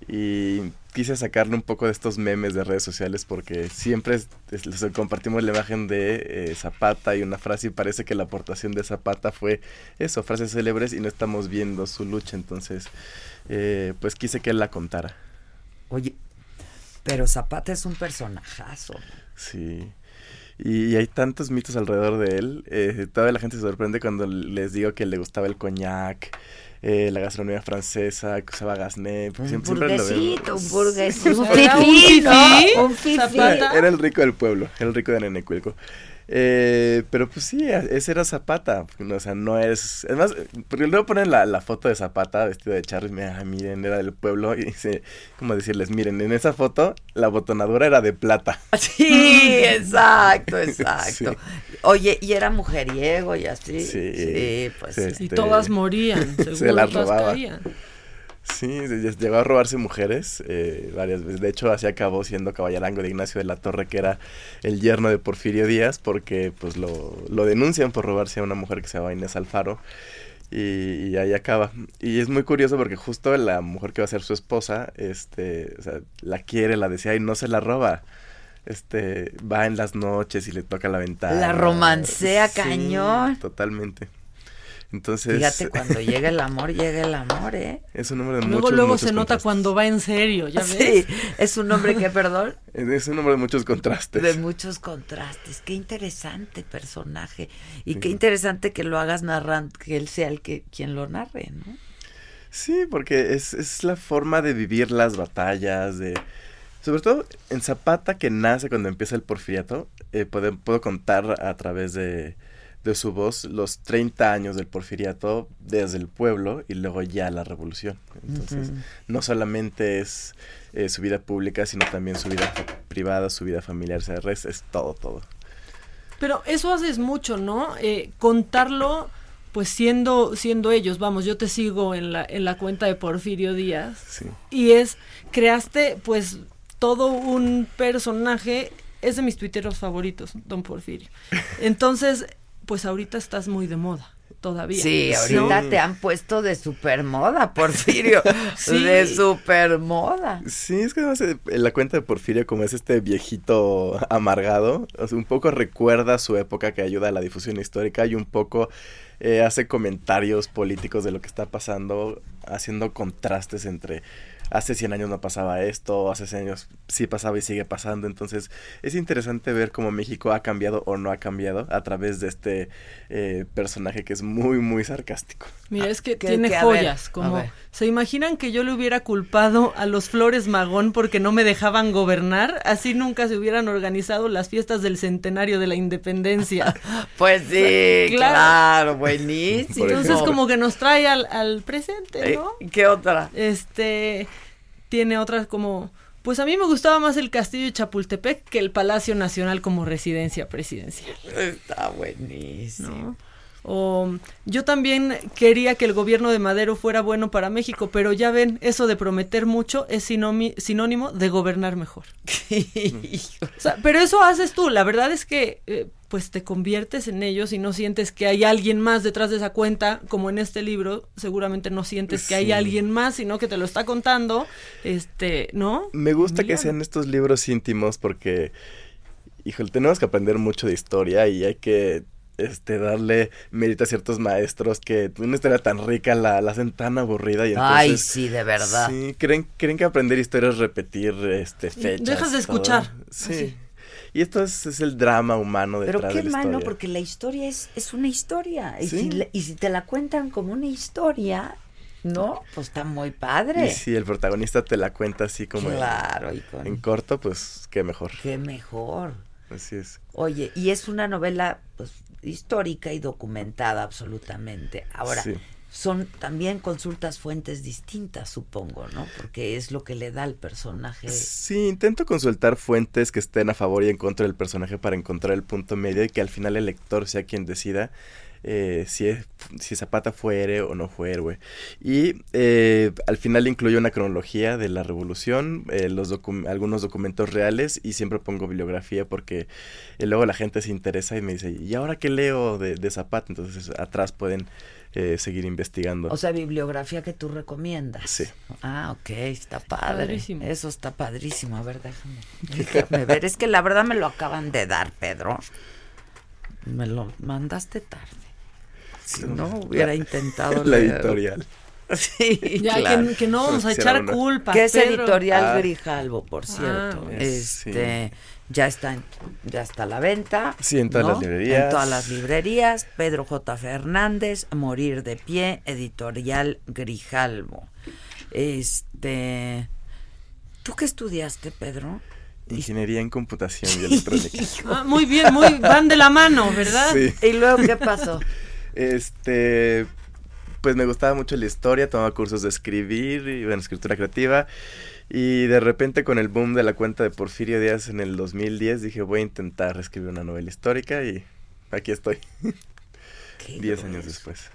Y quise sacarle un poco de estos memes de redes sociales porque siempre compartimos la imagen de eh, Zapata y una frase y parece que la aportación de Zapata fue eso, frases célebres y no estamos viendo su lucha. Entonces, eh, pues quise que él la contara. Oye, pero Zapata es un personajazo. Sí. Y, hay tantos mitos alrededor de él. Eh, toda la gente se sorprende cuando les digo que le gustaba el coñac, eh, la gastronomía francesa, que usaba gasné. Un siempre, burguesito, un burguesito, un fifí, ¿no? Un fifí. Era el rico del pueblo, era el rico de Nenecuilco. Eh, pero pues sí, ese era Zapata. O sea, no es. Es más, porque luego ponen la, la foto de Zapata vestido de Charlie. Mira, miren, era del pueblo. Y dice, ¿cómo decirles? Miren, en esa foto la botonadura era de plata. Sí, exacto, exacto. Oye, y era mujeriego y así. Sí, sí pues. Este, y todas morían, seguro. Se las robaba. Sí, llegó a robarse mujeres eh, varias veces. De hecho, así acabó siendo caballarango de Ignacio de la Torre, que era el yerno de Porfirio Díaz, porque pues lo, lo denuncian por robarse a una mujer que se llama Inés Alfaro. Y, ahí acaba. Y es muy curioso porque justo la mujer que va a ser su esposa, este, o sea, la quiere, la desea y no se la roba. Este, va en las noches y le toca la ventana. La romancea cañón. Totalmente. Entonces. Fíjate, cuando llega el amor, llega el amor, ¿eh? Es un hombre de Luego, muchos, luego se nota cuando va en serio, ¿ya ves? Sí, es un hombre que, perdón. Es un hombre de muchos contrastes. De muchos contrastes. Qué interesante personaje. Y qué interesante que lo hagas narrando, que él sea el que quien lo narre, ¿no? Sí, porque es, es la forma de vivir las batallas, de. Sobre todo en Zapata, que nace cuando empieza el porfiriato, eh, puedo contar a través de de su voz los 30 años del porfiriato desde el pueblo y luego ya la revolución. Entonces, no solamente es eh, su vida pública, sino también su vida privada, su vida familiar, o sea, es, es todo, todo. Pero eso haces mucho, ¿no? Eh, contarlo pues siendo siendo ellos, vamos, yo te sigo en la en la cuenta de Porfirio Díaz. Sí. Y es creaste pues todo un personaje es de mis tuiteros favoritos, Don Porfirio. Entonces, pues ahorita estás muy de moda todavía. Sí, ahorita te han puesto de super moda, Porfirio. sí. De super moda. Sí, es que además eh, la cuenta de Porfirio, como es este viejito amargado, un poco recuerda su época que ayuda a la difusión histórica y un poco eh, hace comentarios políticos de lo que está pasando, haciendo contrastes entre hace 100 años no pasaba esto, hace 100 años sí pasaba y sigue pasando. Entonces es interesante ver cómo México ha cambiado o no ha cambiado a través de este eh, personaje que es muy, muy sarcástico. Mira, es que tiene joyas, como se imaginan que yo le hubiera culpado a los Flores Magón porque no me dejaban gobernar, así nunca se hubieran organizado las fiestas del centenario de la independencia. pues sí, claro, buenísimo. Entonces como que nos trae al, al presente, ¿no? ¿Qué otra? Este tiene otras como... Pues a mí me gustaba más el castillo de Chapultepec que el Palacio Nacional como residencia presidencial. Está buenísimo. O yo también quería que el gobierno de Madero fuera bueno para México, pero ya ven, eso de prometer mucho es sinónimo de gobernar mejor. pero eso haces tú, la verdad es que eh, pues te conviertes en ellos y no sientes que hay alguien más detrás de esa cuenta, como en este libro, seguramente no sientes que hay alguien más, sino que te lo está contando, este, ¿no? Me gusta que sean estos libros íntimos porque, híjole, tenemos que aprender mucho de historia y hay que este, darle mérito a ciertos maestros que una historia tan rica la, la hacen tan aburrida y entonces... Ay, sí, de verdad. Sí, creen, creen que aprender historia es repetir este, fechas. Dejas de escuchar. Sí. Y esto es, el drama humano detrás Pero qué de la malo, historia. porque la historia es, es una historia. Y, si, y si te la cuentan como una historia, ¿no? Pues está muy padre. Y si el protagonista te la cuenta así como claro, en, en corto, pues qué mejor. Qué mejor. Así es. Oye, y es una novela pues histórica y documentada absolutamente. Ahora, son también consultas fuentes distintas, supongo, ¿no? Porque es lo que le da al personaje. Sí, intento consultar fuentes que estén a favor y en contra del personaje para encontrar el punto medio y que al final el lector sea quien decida eh, si, si Zapata fue héroe o no fue héroe. Y eh, al final incluyo una cronología de la revolución, eh, los algunos documentos reales y siempre pongo bibliografía porque luego la gente se interesa y me dice, ¿y ahora qué leo de, de Zapata? Entonces atrás pueden seguir investigando. O sea, bibliografía que tú recomiendas. Sí. Ah, ok, está padre. Eso está padrísimo. A ver, déjame, déjame ver. Es que la verdad me lo acaban de dar, Pedro. Me lo mandaste tarde. Si no, hubiera intentado la editorial. Sí, ya, que, no vamos a echar culpa. Que es editorial ah. Grijalvo, por cierto. Ah, este, ya está, ya está a la venta. Sí, en todas las librerías. En todas las librerías. Pedro J. Fernández, Morir de pie, editorial Grijalvo. Este, ¿tú qué estudiaste, Pedro? Ingeniería en computación y electrónica. Ah, muy bien, muy van de la mano, ¿verdad? Sí. ¿Y luego qué pasó? Este, pues me gustaba mucho la historia, tomaba cursos de escribir y bueno, escritura creativa. Y de repente con el boom de la cuenta de Porfirio Díaz en el 2010 dije voy a intentar escribir una novela histórica y aquí estoy. Diez años después.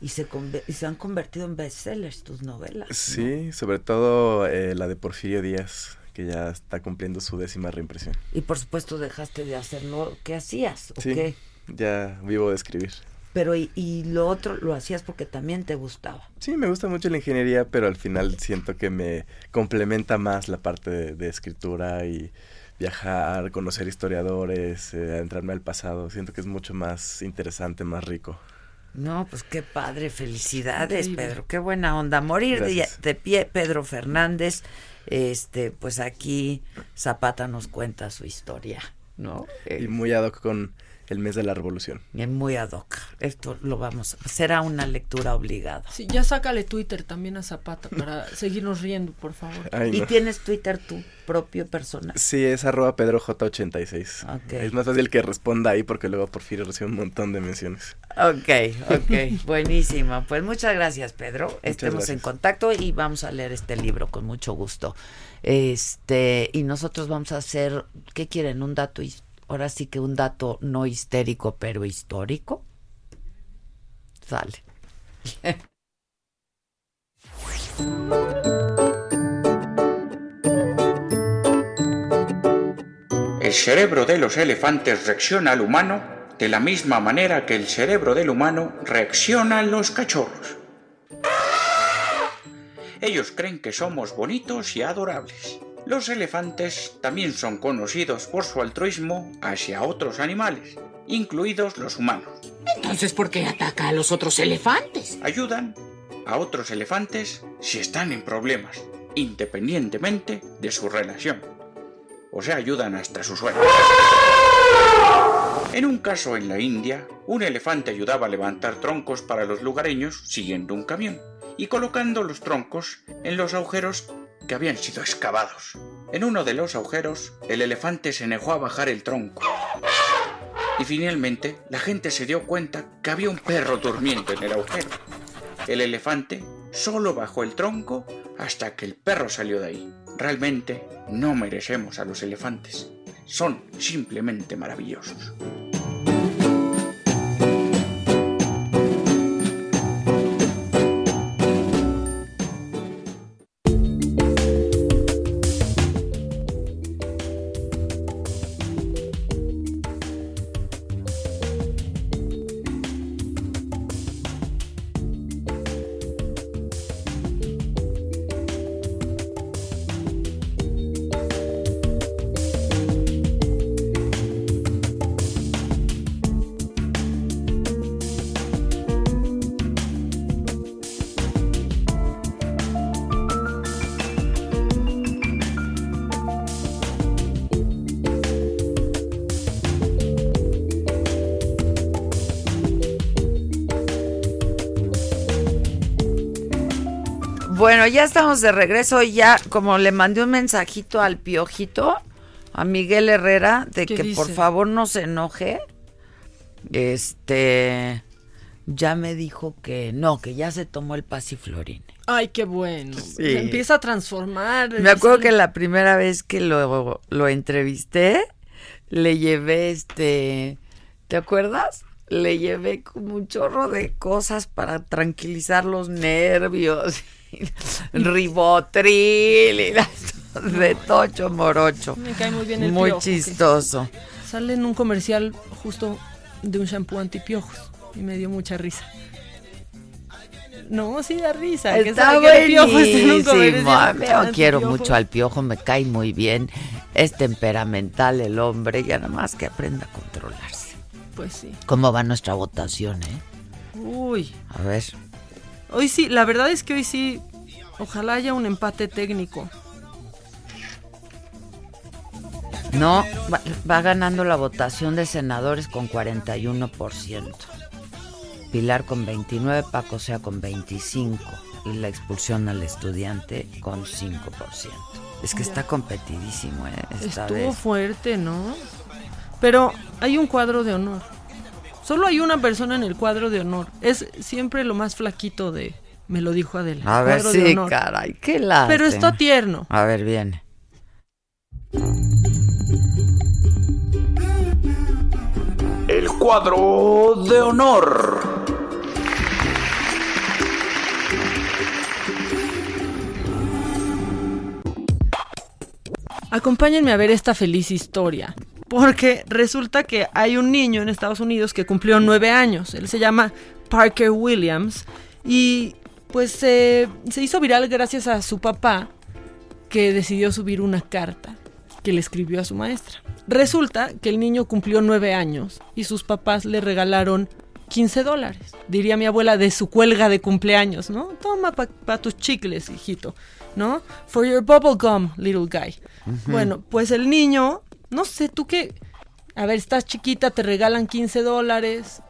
Y se, se han convertido en bestsellers tus novelas. Sí, sobre todo eh, la de Porfirio Díaz, que ya está cumpliendo su décima reimpresión. Y por supuesto dejaste de hacerlo ¿Qué hacías, ¿o qué? Ya vivo de escribir. Pero y, lo otro lo hacías porque también te gustaba. Sí, me gusta mucho la ingeniería, pero al final siento que me complementa más la parte de, escritura y viajar, conocer historiadores, eh, adentrarme al pasado. Siento que es mucho más interesante, más rico. No, pues qué padre, felicidades, Pedro, qué buena onda. Morir de, de, pie, Pedro Fernández. Este, pues aquí Zapata nos cuenta su historia, ¿no? Y muy ad hoc con el mes de la revolución. Es muy ad hoc. Esto lo vamos, será una lectura obligada. Sí, ya sácale Twitter también a Zapata para seguirnos riendo, por favor. ¿Y tienes Twitter tu propio persona? Sí, es arroba pedroj86. Es más fácil que responda ahí porque luego Porfirio recibe un montón de menciones. Ok, ok, buenísimo. Pues muchas gracias, Pedro. Estemos en contacto y vamos a leer este libro con mucho gusto. Este, y nosotros vamos a hacer, ¿qué quieren? Un dato ahora sí que un dato no histérico, pero histórico. Sale. El cerebro de los elefantes reacciona al humano de la misma manera que el cerebro del humano reacciona a los cachorros. Ellos creen que somos bonitos y adorables. Los elefantes también son conocidos por su altruismo hacia otros animales, incluidos los humanos. Entonces, ¿por qué ataca a los otros elefantes? Ayudan a otros elefantes si están en problemas, independientemente de su relación. O sea, ayudan hasta su sueño. En un caso en la India, un elefante ayudaba a levantar troncos para los lugareños siguiendo un camión y colocando los troncos en los agujeros que habían sido excavados. En uno de los agujeros, el elefante se negó a bajar el tronco. Y finalmente, la gente se dio cuenta que había un perro durmiendo en el agujero. El elefante solo bajó el tronco hasta que el perro salió de ahí. Realmente no merecemos a los elefantes. Son simplemente maravillosos. Bueno, ya estamos de regreso y ya como le mandé un mensajito al piojito, a Miguel Herrera, de que por favor no se enoje. Este ya me dijo que no, que ya se tomó el pasiflorine. Ay, qué bueno. Se empieza a transformar. Me acuerdo que la primera vez que lo, lo entrevisté, le llevé este, ¿te acuerdas? Le llevé como un chorro de cosas para tranquilizar los nervios. ribotril y de tocho morocho. Me cae muy bien el Muy chistoso. Sale en un comercial justo de un shampoo antipiojos y me dio mucha risa. No, sí da risa. Está buenísimo. quiero mucho al piojo, me cae muy bien. Es temperamental el hombre, y nada más que aprenda a controlarse. Pues sí. ¿Cómo va nuestra votación, eh? Uy. A ver. Hoy sí, la verdad es que hoy sí, ojalá haya un empate técnico. No, va, ganando la votación de senadores con 41%. Pilar con 29, Paco Sea con 25 y la expulsión al estudiante con 5%. Es que está competidísimo, ¿eh? Estuvo fuerte, ¿no? Pero hay un cuadro de honor. Solo hay una persona en el cuadro de honor. Es siempre lo más flaquito de. Me lo dijo Adela. A ver, sí, caray, qué lástima. Pero está tierno. A ver, viene. El cuadro de honor. Acompáñenme a ver esta feliz historia. Porque resulta que hay un niño en Estados Unidos que cumplió nueve años. Él se llama Parker Williams. Y pues se hizo viral gracias a su papá que decidió subir una carta que le escribió a su maestra. Resulta que el niño cumplió nueve años y sus papás le regalaron 15 dólares, diría mi abuela, de su cuelga de cumpleaños, ¿no? Toma para tus chicles, hijito, ¿no? For your bubble gum, little guy. Bueno, pues el niño no sé, tú qué. A ver, estás chiquita, te regalan 15 dólares.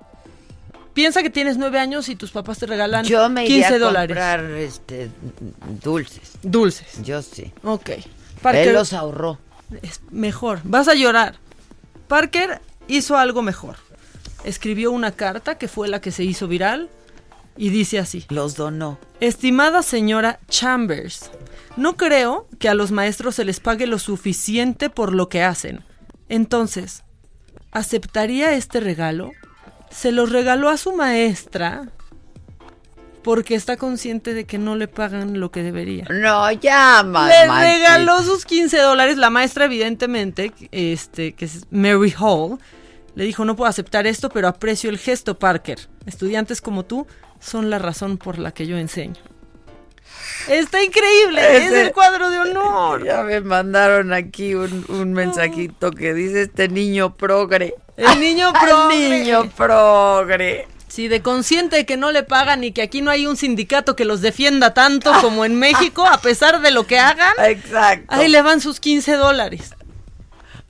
Piensa que tienes 9 años y tus papás te regalan Yo me 15 a dólares. comprar este, dulces. Dulces. Yo sí. Ok. Parker, Él los ahorró. Es mejor. Vas a llorar. Parker hizo algo mejor. Escribió una carta que fue la que se hizo viral y dice así. Los donó. Estimada señora Chambers, no creo que a los maestros se les pague lo suficiente por lo que hacen. Entonces, ¿aceptaría este regalo? Se lo regaló a su maestra porque está consciente de que no le pagan lo que debería. No, ya, Le regaló sus 15 dólares. La maestra, evidentemente, este, que es Mary Hall, le dijo, no puedo aceptar esto, pero aprecio el gesto, Parker. Estudiantes como tú son la razón por la que yo enseño. Está increíble, es el cuadro de honor. Ya me mandaron aquí un, mensajito que dice este niño progre. El niño progre. El niño progre. Sí, de consciente de que no le pagan y que aquí no hay un sindicato que los defienda tanto como en México, a pesar de lo que hagan. Exacto. Ahí le van sus 15 dólares.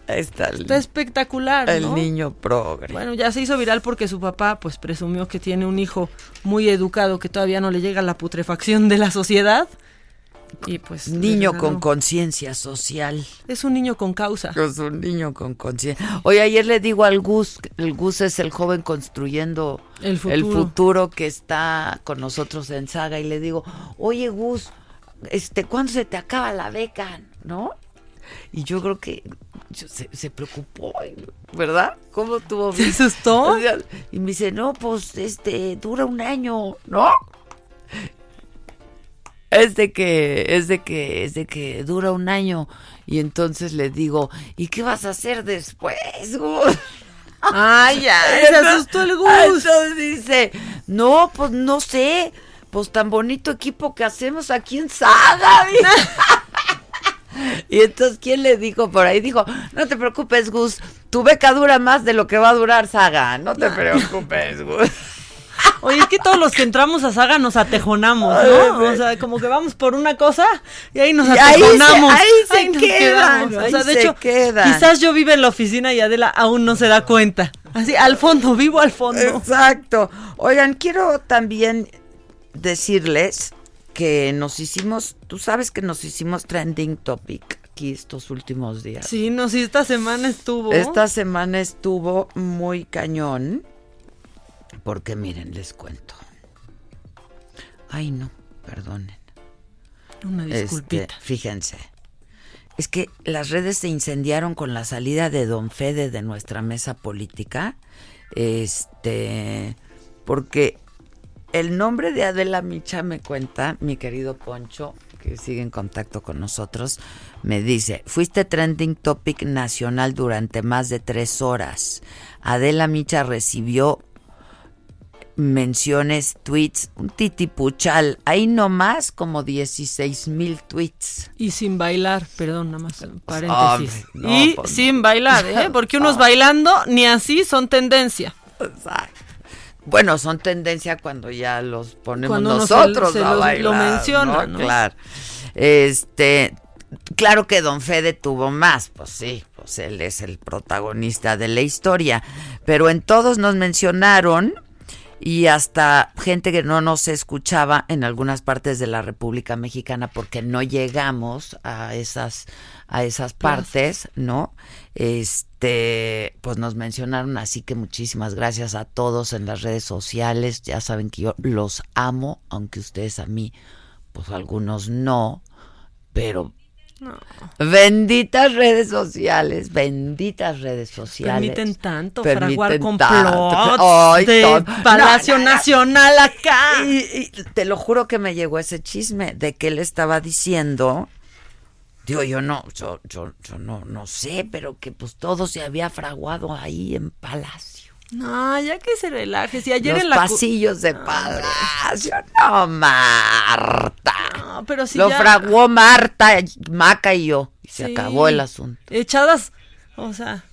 Está, Está espectacular. El niño progre. Bueno, ya se hizo viral porque su papá, pues, presumió que tiene un hijo muy educado que todavía no le llega la putrefacción de la sociedad. Y pues. Niño con conciencia social. Es un niño con causa. Es un niño con conciencia. Oye, ayer le digo al Gus, el Gus es el joven construyendo el futuro. el futuro que está con nosotros en Saga. Y le digo, oye Gus, este, ¿cuándo se te acaba la beca? ¿No? Y yo creo que se, preocupó, ¿verdad? ¿Cómo tuvo? ¿Se asustó? Y me dice, no, pues este, dura un año, ¿no? Es de que, es de que, es de que dura un año. Y entonces le digo, ¿y qué vas a hacer después, Gus? Ay, ya, se asustó el Gus. Entonces dice, no, pues no sé, pues tan bonito equipo que hacemos aquí en Saga. Y entonces, ¿quién le dijo por ahí? Dijo, no te preocupes, Gus, tu beca dura más de lo que va a durar Saga. No te preocupes, Gus. Oye, es que todos los que entramos a Saga nos atejonamos, ¿no? O sea, como que vamos por una cosa y ahí nos atejonamos. Ahí se, ahí se quedan. O sea, de hecho, quizás yo vivo en la oficina y Adela aún no se da cuenta. Así, al fondo, vivo al fondo. Exacto. Oigan, quiero también decirles que nos hicimos, tú sabes que nos hicimos trending topic aquí estos últimos días. Sí, no, sí, esta semana estuvo. Esta semana estuvo muy cañón. Porque miren, les cuento. Ay, no, perdonen. Una este, disculpita. fíjense. Es que las redes se incendiaron con la salida de Don Fede de nuestra mesa política. Este, porque el nombre de Adela Micha me cuenta, mi querido Poncho, que sigue en contacto con nosotros, me dice, fuiste trending topic nacional durante más de tres horas. Adela Micha recibió menciones, tweets, un titipuchal, ahí nomás como 16 mil tweets. Y sin bailar, perdón, nada más, paréntesis. y pues sin bailar, ¿eh? Porque unos bailando ni así son tendencia. Bueno, son tendencia cuando ya los ponemos nosotros a bailar, lo mencionan, ¿no? Claro. Este, claro que Don Fede tuvo más, pues sí, pues él es el protagonista de la historia, pero en todos nos mencionaron y hasta gente que no nos escuchaba en algunas partes de la República Mexicana porque no llegamos a esas a esas partes, ¿no? Este, pues nos mencionaron, así que muchísimas gracias a todos en las redes sociales. Ya saben que yo los amo, aunque ustedes a mí pues algunos no, pero Benditas redes sociales, benditas redes sociales. Permiten tanto fraguar complots de Palacio Nacional acá. Y, te lo juro que me llegó ese chisme de que él estaba diciendo, digo yo no, yo, yo, yo no, no sé, pero que pues todo se había fraguado ahí en Palacio. No, ya que se relaje. Si ayer Los en la pasillos de Palacio. No, Marta. No, pero si Lo fraguó Marta, Maca y yo. Y se acabó el asunto. Echadas, o sea.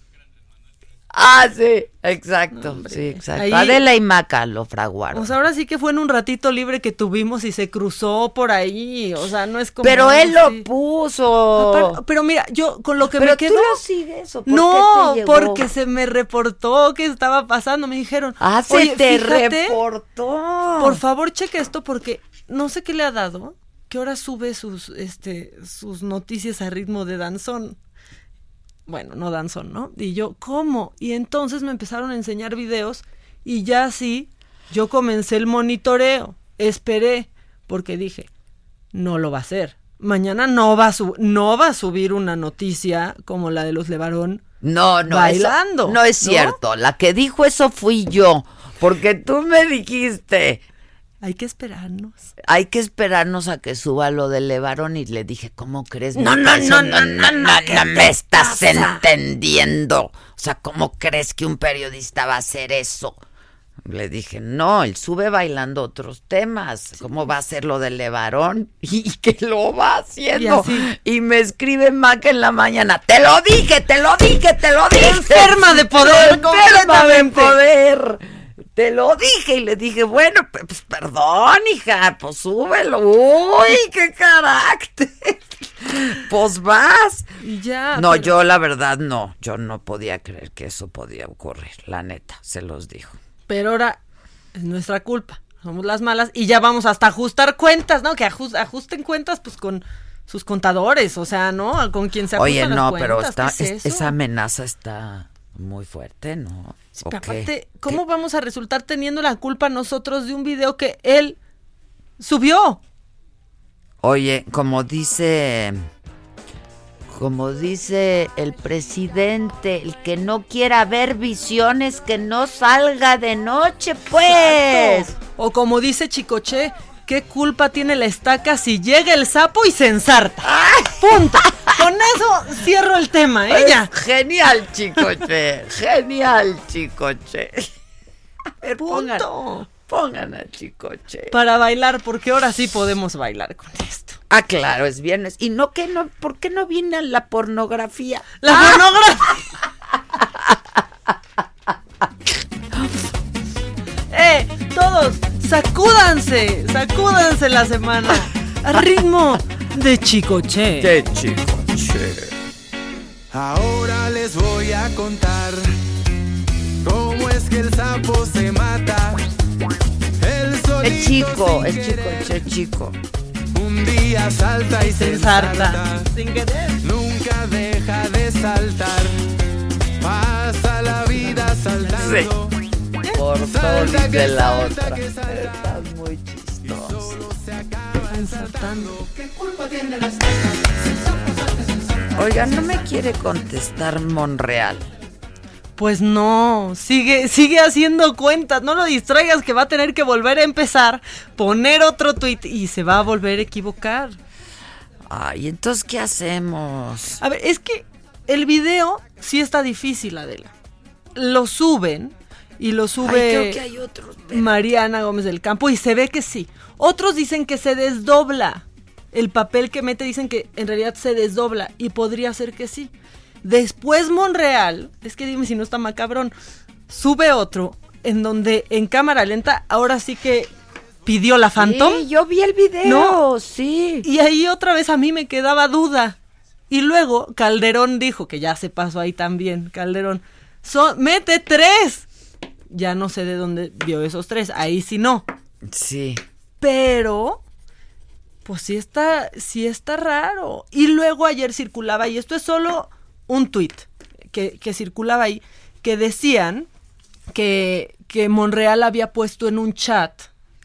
Ah, sí, exacto, sí, exacto. Adela y Maca lo fraguaron. Pues ahora sí que fue en un ratito libre que tuvimos y se cruzó por ahí, o sea, no es como... Pero él lo puso. pero, mira, yo con lo que pero me quedo... tú lo sigues, ¿o No, porque se me reportó que estaba pasando, me dijeron... Ah, se te reportó. Por favor, cheque esto porque no sé qué le ha dado, que ahora sube sus, este, sus noticias a ritmo de danzón bueno, no danzón, ¿no? Y yo, ¿cómo? Y entonces me empezaron a enseñar videos y ya sí, yo comencé el monitoreo, esperé, porque dije, no lo va a hacer. Mañana no va a, no va a subir una noticia como la de los Levarón. No, no, bailando. no es cierto. La que dijo eso fui yo, porque tú me dijiste, hay que esperarnos. Hay que esperarnos a que suba lo del Levarón y le dije, ¿cómo crees? No, no, no, no, no, no, me estás entendiendo. O sea, ¿cómo crees que un periodista va a hacer eso? Le dije, no, él sube bailando otros temas. ¿Cómo va a ser lo del Levarón? Y que lo va haciendo. Y, me escribe Mac en la mañana. Te lo dije, te lo dije, te lo dije. Enferma de poder. Enferma de poder. Te lo dije y le dije, bueno, pues perdón, hija, pues súbelo. Uy, qué carácter. Pues vas. Y ya. No, yo la verdad no. Yo no podía creer que eso podía ocurrir. La neta, se los dijo. Pero ahora es nuestra culpa. Somos las malas y ya vamos hasta ajustar cuentas, ¿no? Que ajusten cuentas, pues con sus contadores, o sea, ¿no? Con quien se Oye, no, pero está, esa amenaza está muy fuerte, ¿no? aparte, ¿cómo vamos a resultar teniendo la culpa nosotros de un video que él subió? Oye, como dice, como dice el presidente, el que no quiera ver visiones, que no salga de noche, pues. O como dice Chicoche, ¿Qué culpa tiene la estaca si llega el sapo y se ensarta? Punto. Con eso cierro el tema, ella. ¿eh? Genial, chicoche. Genial, chicoche. A ver. Pongan, a chicoche. Para bailar, porque ahora sí podemos bailar con esto. Ah, claro, es viernes. ¿Y no que no? ¿Por qué no viene la pornografía? La pornografía. Sacúdanse, sacúdanse la semana. A ritmo de chicoche. De chicoche. Ahora les voy a contar cómo es que el sapo se mata. El es chico, es chico, es chico. Un día salta y se salta. Nunca deja de saltar. Pasa la vida saltando. Por todo dice la otra. Estás muy chistoso. Oigan, no me quiere contestar Monreal. Pues no, sigue, sigue haciendo cuentas, no lo distraigas que va a tener que volver a empezar, poner otro tweet y se va a volver a equivocar. Ay, entonces ¿qué hacemos? A ver, es que el video sí está difícil, Adela. Lo suben y lo sube Mariana Gómez del Campo y se ve que sí. Otros dicen que se desdobla. El papel que mete dicen que en realidad se desdobla y podría ser que sí. Después Monreal, es que dime si no está macabrón, sube otro en donde en cámara lenta ahora sí que pidió la Phantom. Sí, yo vi el video, sí. Y ahí otra vez a mí me quedaba duda. Y luego Calderón dijo, que ya se pasó ahí también, Calderón, mete tres. Ya no sé de dónde vio esos tres, ahí sí no. Sí. Pero, pues sí está, sí está raro. Y luego ayer circulaba, y esto es solo un tuit que, circulaba ahí, que decían que, que Monreal había puesto en un chat.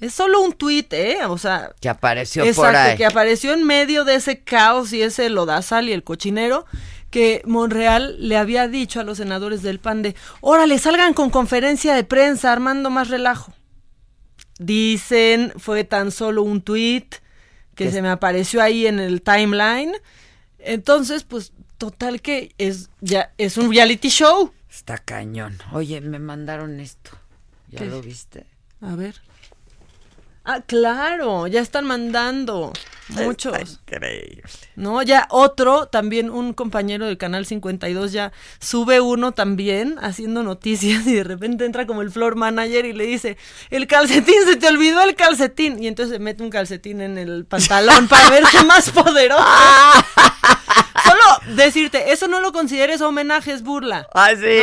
Es solo un tuit, ¿eh? O sea. Que apareció por ahí. que apareció en medio de ese caos y ese lodazal y el cochinero que Monreal le había dicho a los senadores del PAN de, órale, salgan con conferencia de prensa armando más relajo. Dicen, fue tan solo un tuit que se me apareció ahí en el timeline. Entonces, pues total que es ya es un reality show. Está cañón. Oye, me mandaron esto. ¿Ya lo viste? A ver. Ah, claro, ya están mandando muchos. increíble. No, ya otro, también un compañero del canal 52 ya sube uno también haciendo noticias y de repente entra como el floor manager y le dice, "El calcetín se te olvidó el calcetín." Y entonces se mete un calcetín en el pantalón para verse más poderoso. Solo decirte, eso no lo consideres homenaje, es burla. Ah, sí.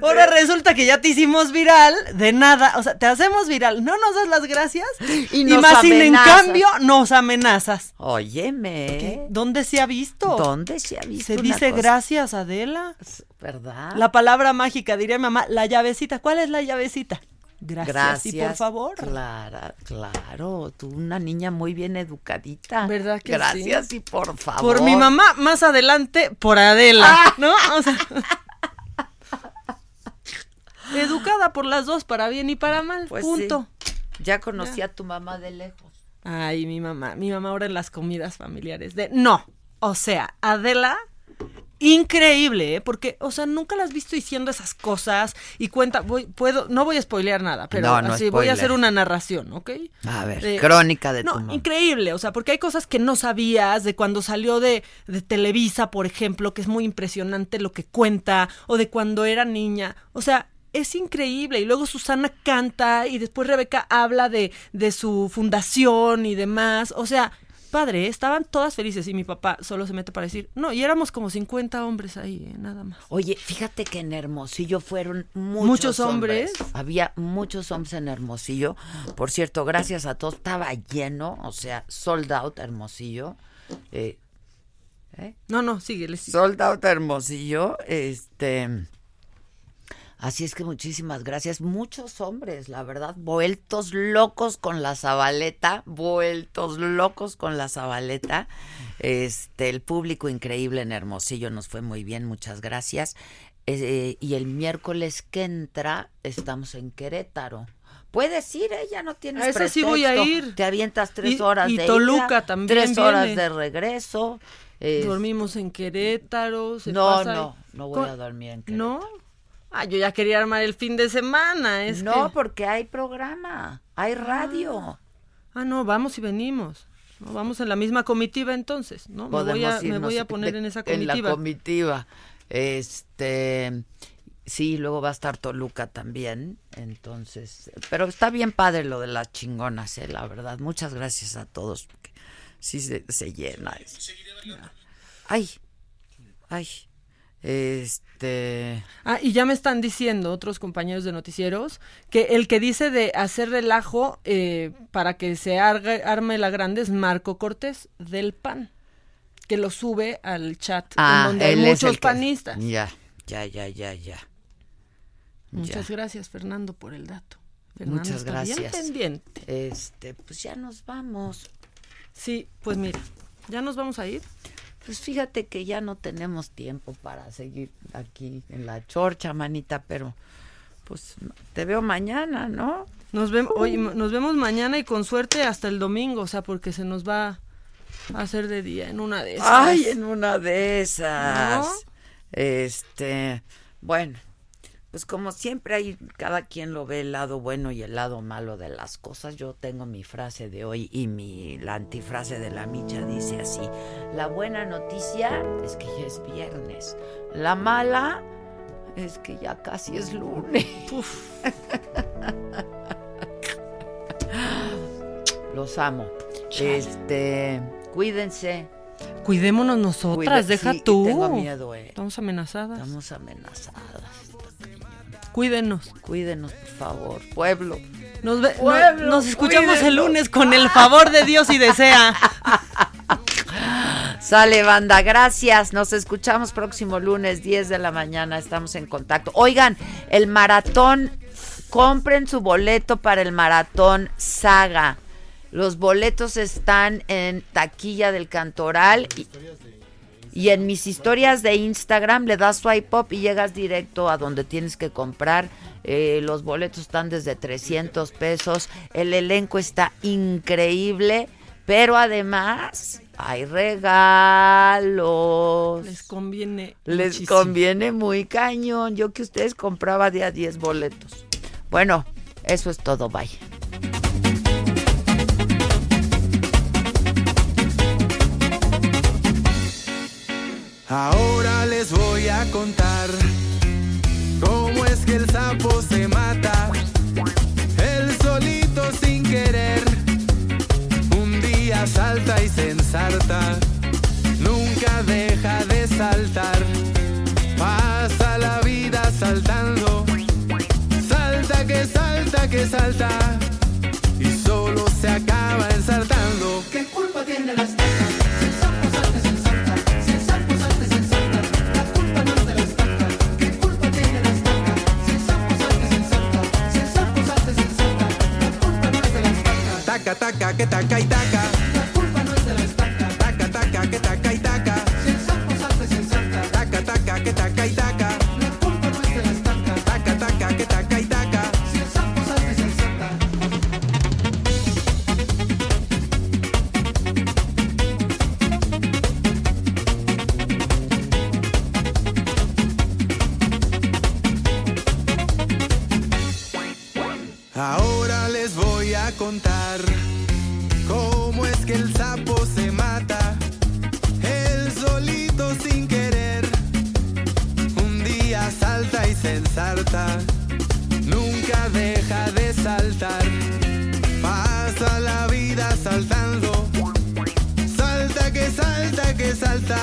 ahora, resulta que ya te hicimos viral de nada. O sea, te hacemos viral, no nos das las gracias y, más sin en cambio nos amenazas. Óyeme. ¿Dónde se ha visto? ¿Dónde se ha visto? Se dice gracias, Adela. ¿Verdad? La palabra mágica, diría mamá, la llavecita. ¿Cuál es la llavecita? Gracias, y por favor. Claro, claro, tú una niña muy bien educadita. ¿Verdad que Gracias y por favor. Por mi mamá, más adelante, por Adela, ah. ¿no? O sea, educada por las dos, para bien y para mal, pues punto. Ya conocí a tu mamá de lejos. Ay, mi mamá, mi mamá ahora en las comidas familiares de no, o sea, Adela increíble, ¿eh? porque, o sea, nunca la has visto diciendo esas cosas y cuenta, voy, puedo, no voy a spoilear nada, pero así voy a hacer una narración, ¿ok? A ver, crónica de no, increíble, o sea, porque hay cosas que no sabías de cuando salió de, de Televisa, por ejemplo, que es muy impresionante lo que cuenta, o de cuando era niña, o sea, es increíble. Y luego Susana canta y después Rebeca habla de, de su fundación y demás. O sea, padre, estaban todas felices y mi papá solo se mete para decir, no, y éramos como 50 hombres ahí, ¿eh? nada más. Oye, fíjate que en Hermosillo fueron muchos, hombres? Había muchos hombres en Hermosillo. Por cierto, gracias a todos, estaba lleno, o sea, sold out Hermosillo. Eh, ¿eh? No, no, síguele. Sold out Hermosillo, este Así es que muchísimas gracias. Muchos hombres, la verdad, vueltos locos con la zabaleta, vueltos locos con la zabaleta. Este, el público increíble en Hermosillo nos fue muy bien, muchas gracias. Eh, y el miércoles que entra estamos en Querétaro. Puedes ir, ella ¿eh? no tienes a ese sí voy a ir. Te avientas tres horas y de Toluca también tres horas de regreso. Dormimos en Querétaro. no, no, no voy a dormir en Querétaro. ¿No? Ah, yo ya quería armar el fin de semana. Es no, porque hay programa, hay radio. Ah, no, vamos y venimos. vamos en la misma comitiva entonces, ¿no? Me voy, a, me voy a poner en esa comitiva. En la comitiva. Este, sí, luego va a estar Toluca también, entonces, pero está bien padre lo de las chingonas, eh, la verdad. Muchas gracias a todos. Sí se, se llena. Ay, ay. Este. Ah, y ya me están diciendo otros compañeros de noticieros que el que dice de hacer relajo eh, para que se arme la grande es Marco Cortés del PAN, que lo sube al chat ah, donde hay muchos panistas. Ya, ya, ya, ya, ya. Muchas gracias, Fernando, por el dato. Muchas gracias. Bien pendiente. Este, pues ya nos vamos. Sí, pues mira, ya nos vamos a ir. Pues fíjate que ya no tenemos tiempo para seguir aquí en la chorcha, manita, pero pues te veo mañana, ¿no? Nos vemos, nos vemos mañana y con suerte hasta el domingo, o sea, porque se nos va a hacer de día en una de esas. Ay, en una de esas. Este, bueno, pues como siempre hay cada quien lo ve el lado bueno y el lado malo de las cosas. Yo tengo mi frase de hoy y mi la antifrase de la micha dice así: la buena noticia es que ya es viernes, la mala es que ya casi es lunes. Los amo. Este, cuídense. Cuidémonos nosotras, deja tú. Tengo miedo, eh. Estamos amenazadas. Estamos amenazadas. Cuídenos. Cuídenos, por favor. Pueblo. Nos, nos escuchamos el lunes con el favor de Dios y desea. Sale, banda, gracias. Nos escuchamos próximo lunes, 10 de la mañana. Estamos en contacto. Oigan, el maratón, compren su boleto para el maratón Saga. Los boletos están en taquilla del Cantoral. Y, y en mis historias de Instagram le das swipe up y llegas directo a donde tienes que comprar. Eh, los boletos están desde 300 pesos. El elenco está increíble. Pero además hay regalos. Les conviene. Les conviene muy cañón. Yo que ustedes compraba de a 10 boletos. Bueno, eso es todo. Bye. Ahora les voy a contar cómo es que el sapo se mata, él solito sin querer. Un día salta y se ensarta, nunca deja de saltar. Pasa la vida saltando, salta que salta que salta, taca, que taca y taca. Ensarta, nunca deja de saltar. Pasa la vida saltando, salta que salta que salta,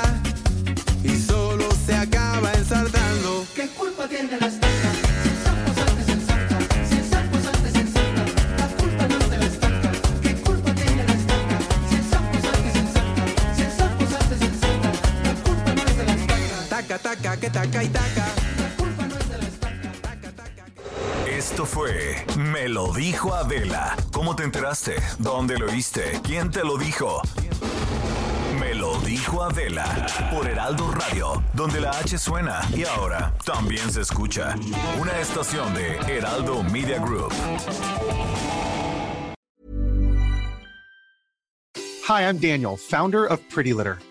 y solo se acaba ensartando. ¿Qué culpa tiene la estaca? Si el sapo salta y se ensarta, si el sapo salta y se ensarta, la culpa no es de la estaca. ¿Qué culpa tiene la estaca? Si el sapo salta y se ensarta, si el sapo salta y se ensarta, la culpa no es de la estaca. Taca, taca, que taca y taca. Fue Me lo dijo Adela. ¿Cómo te enteraste? ¿Dónde lo oíste? ¿Quién te lo dijo? Me lo dijo Adela por Heraldo Radio, donde la H suena y ahora también se escucha. Una estación de Heraldo Media Group. Hi, I'm Daniel, founder of Pretty Litter.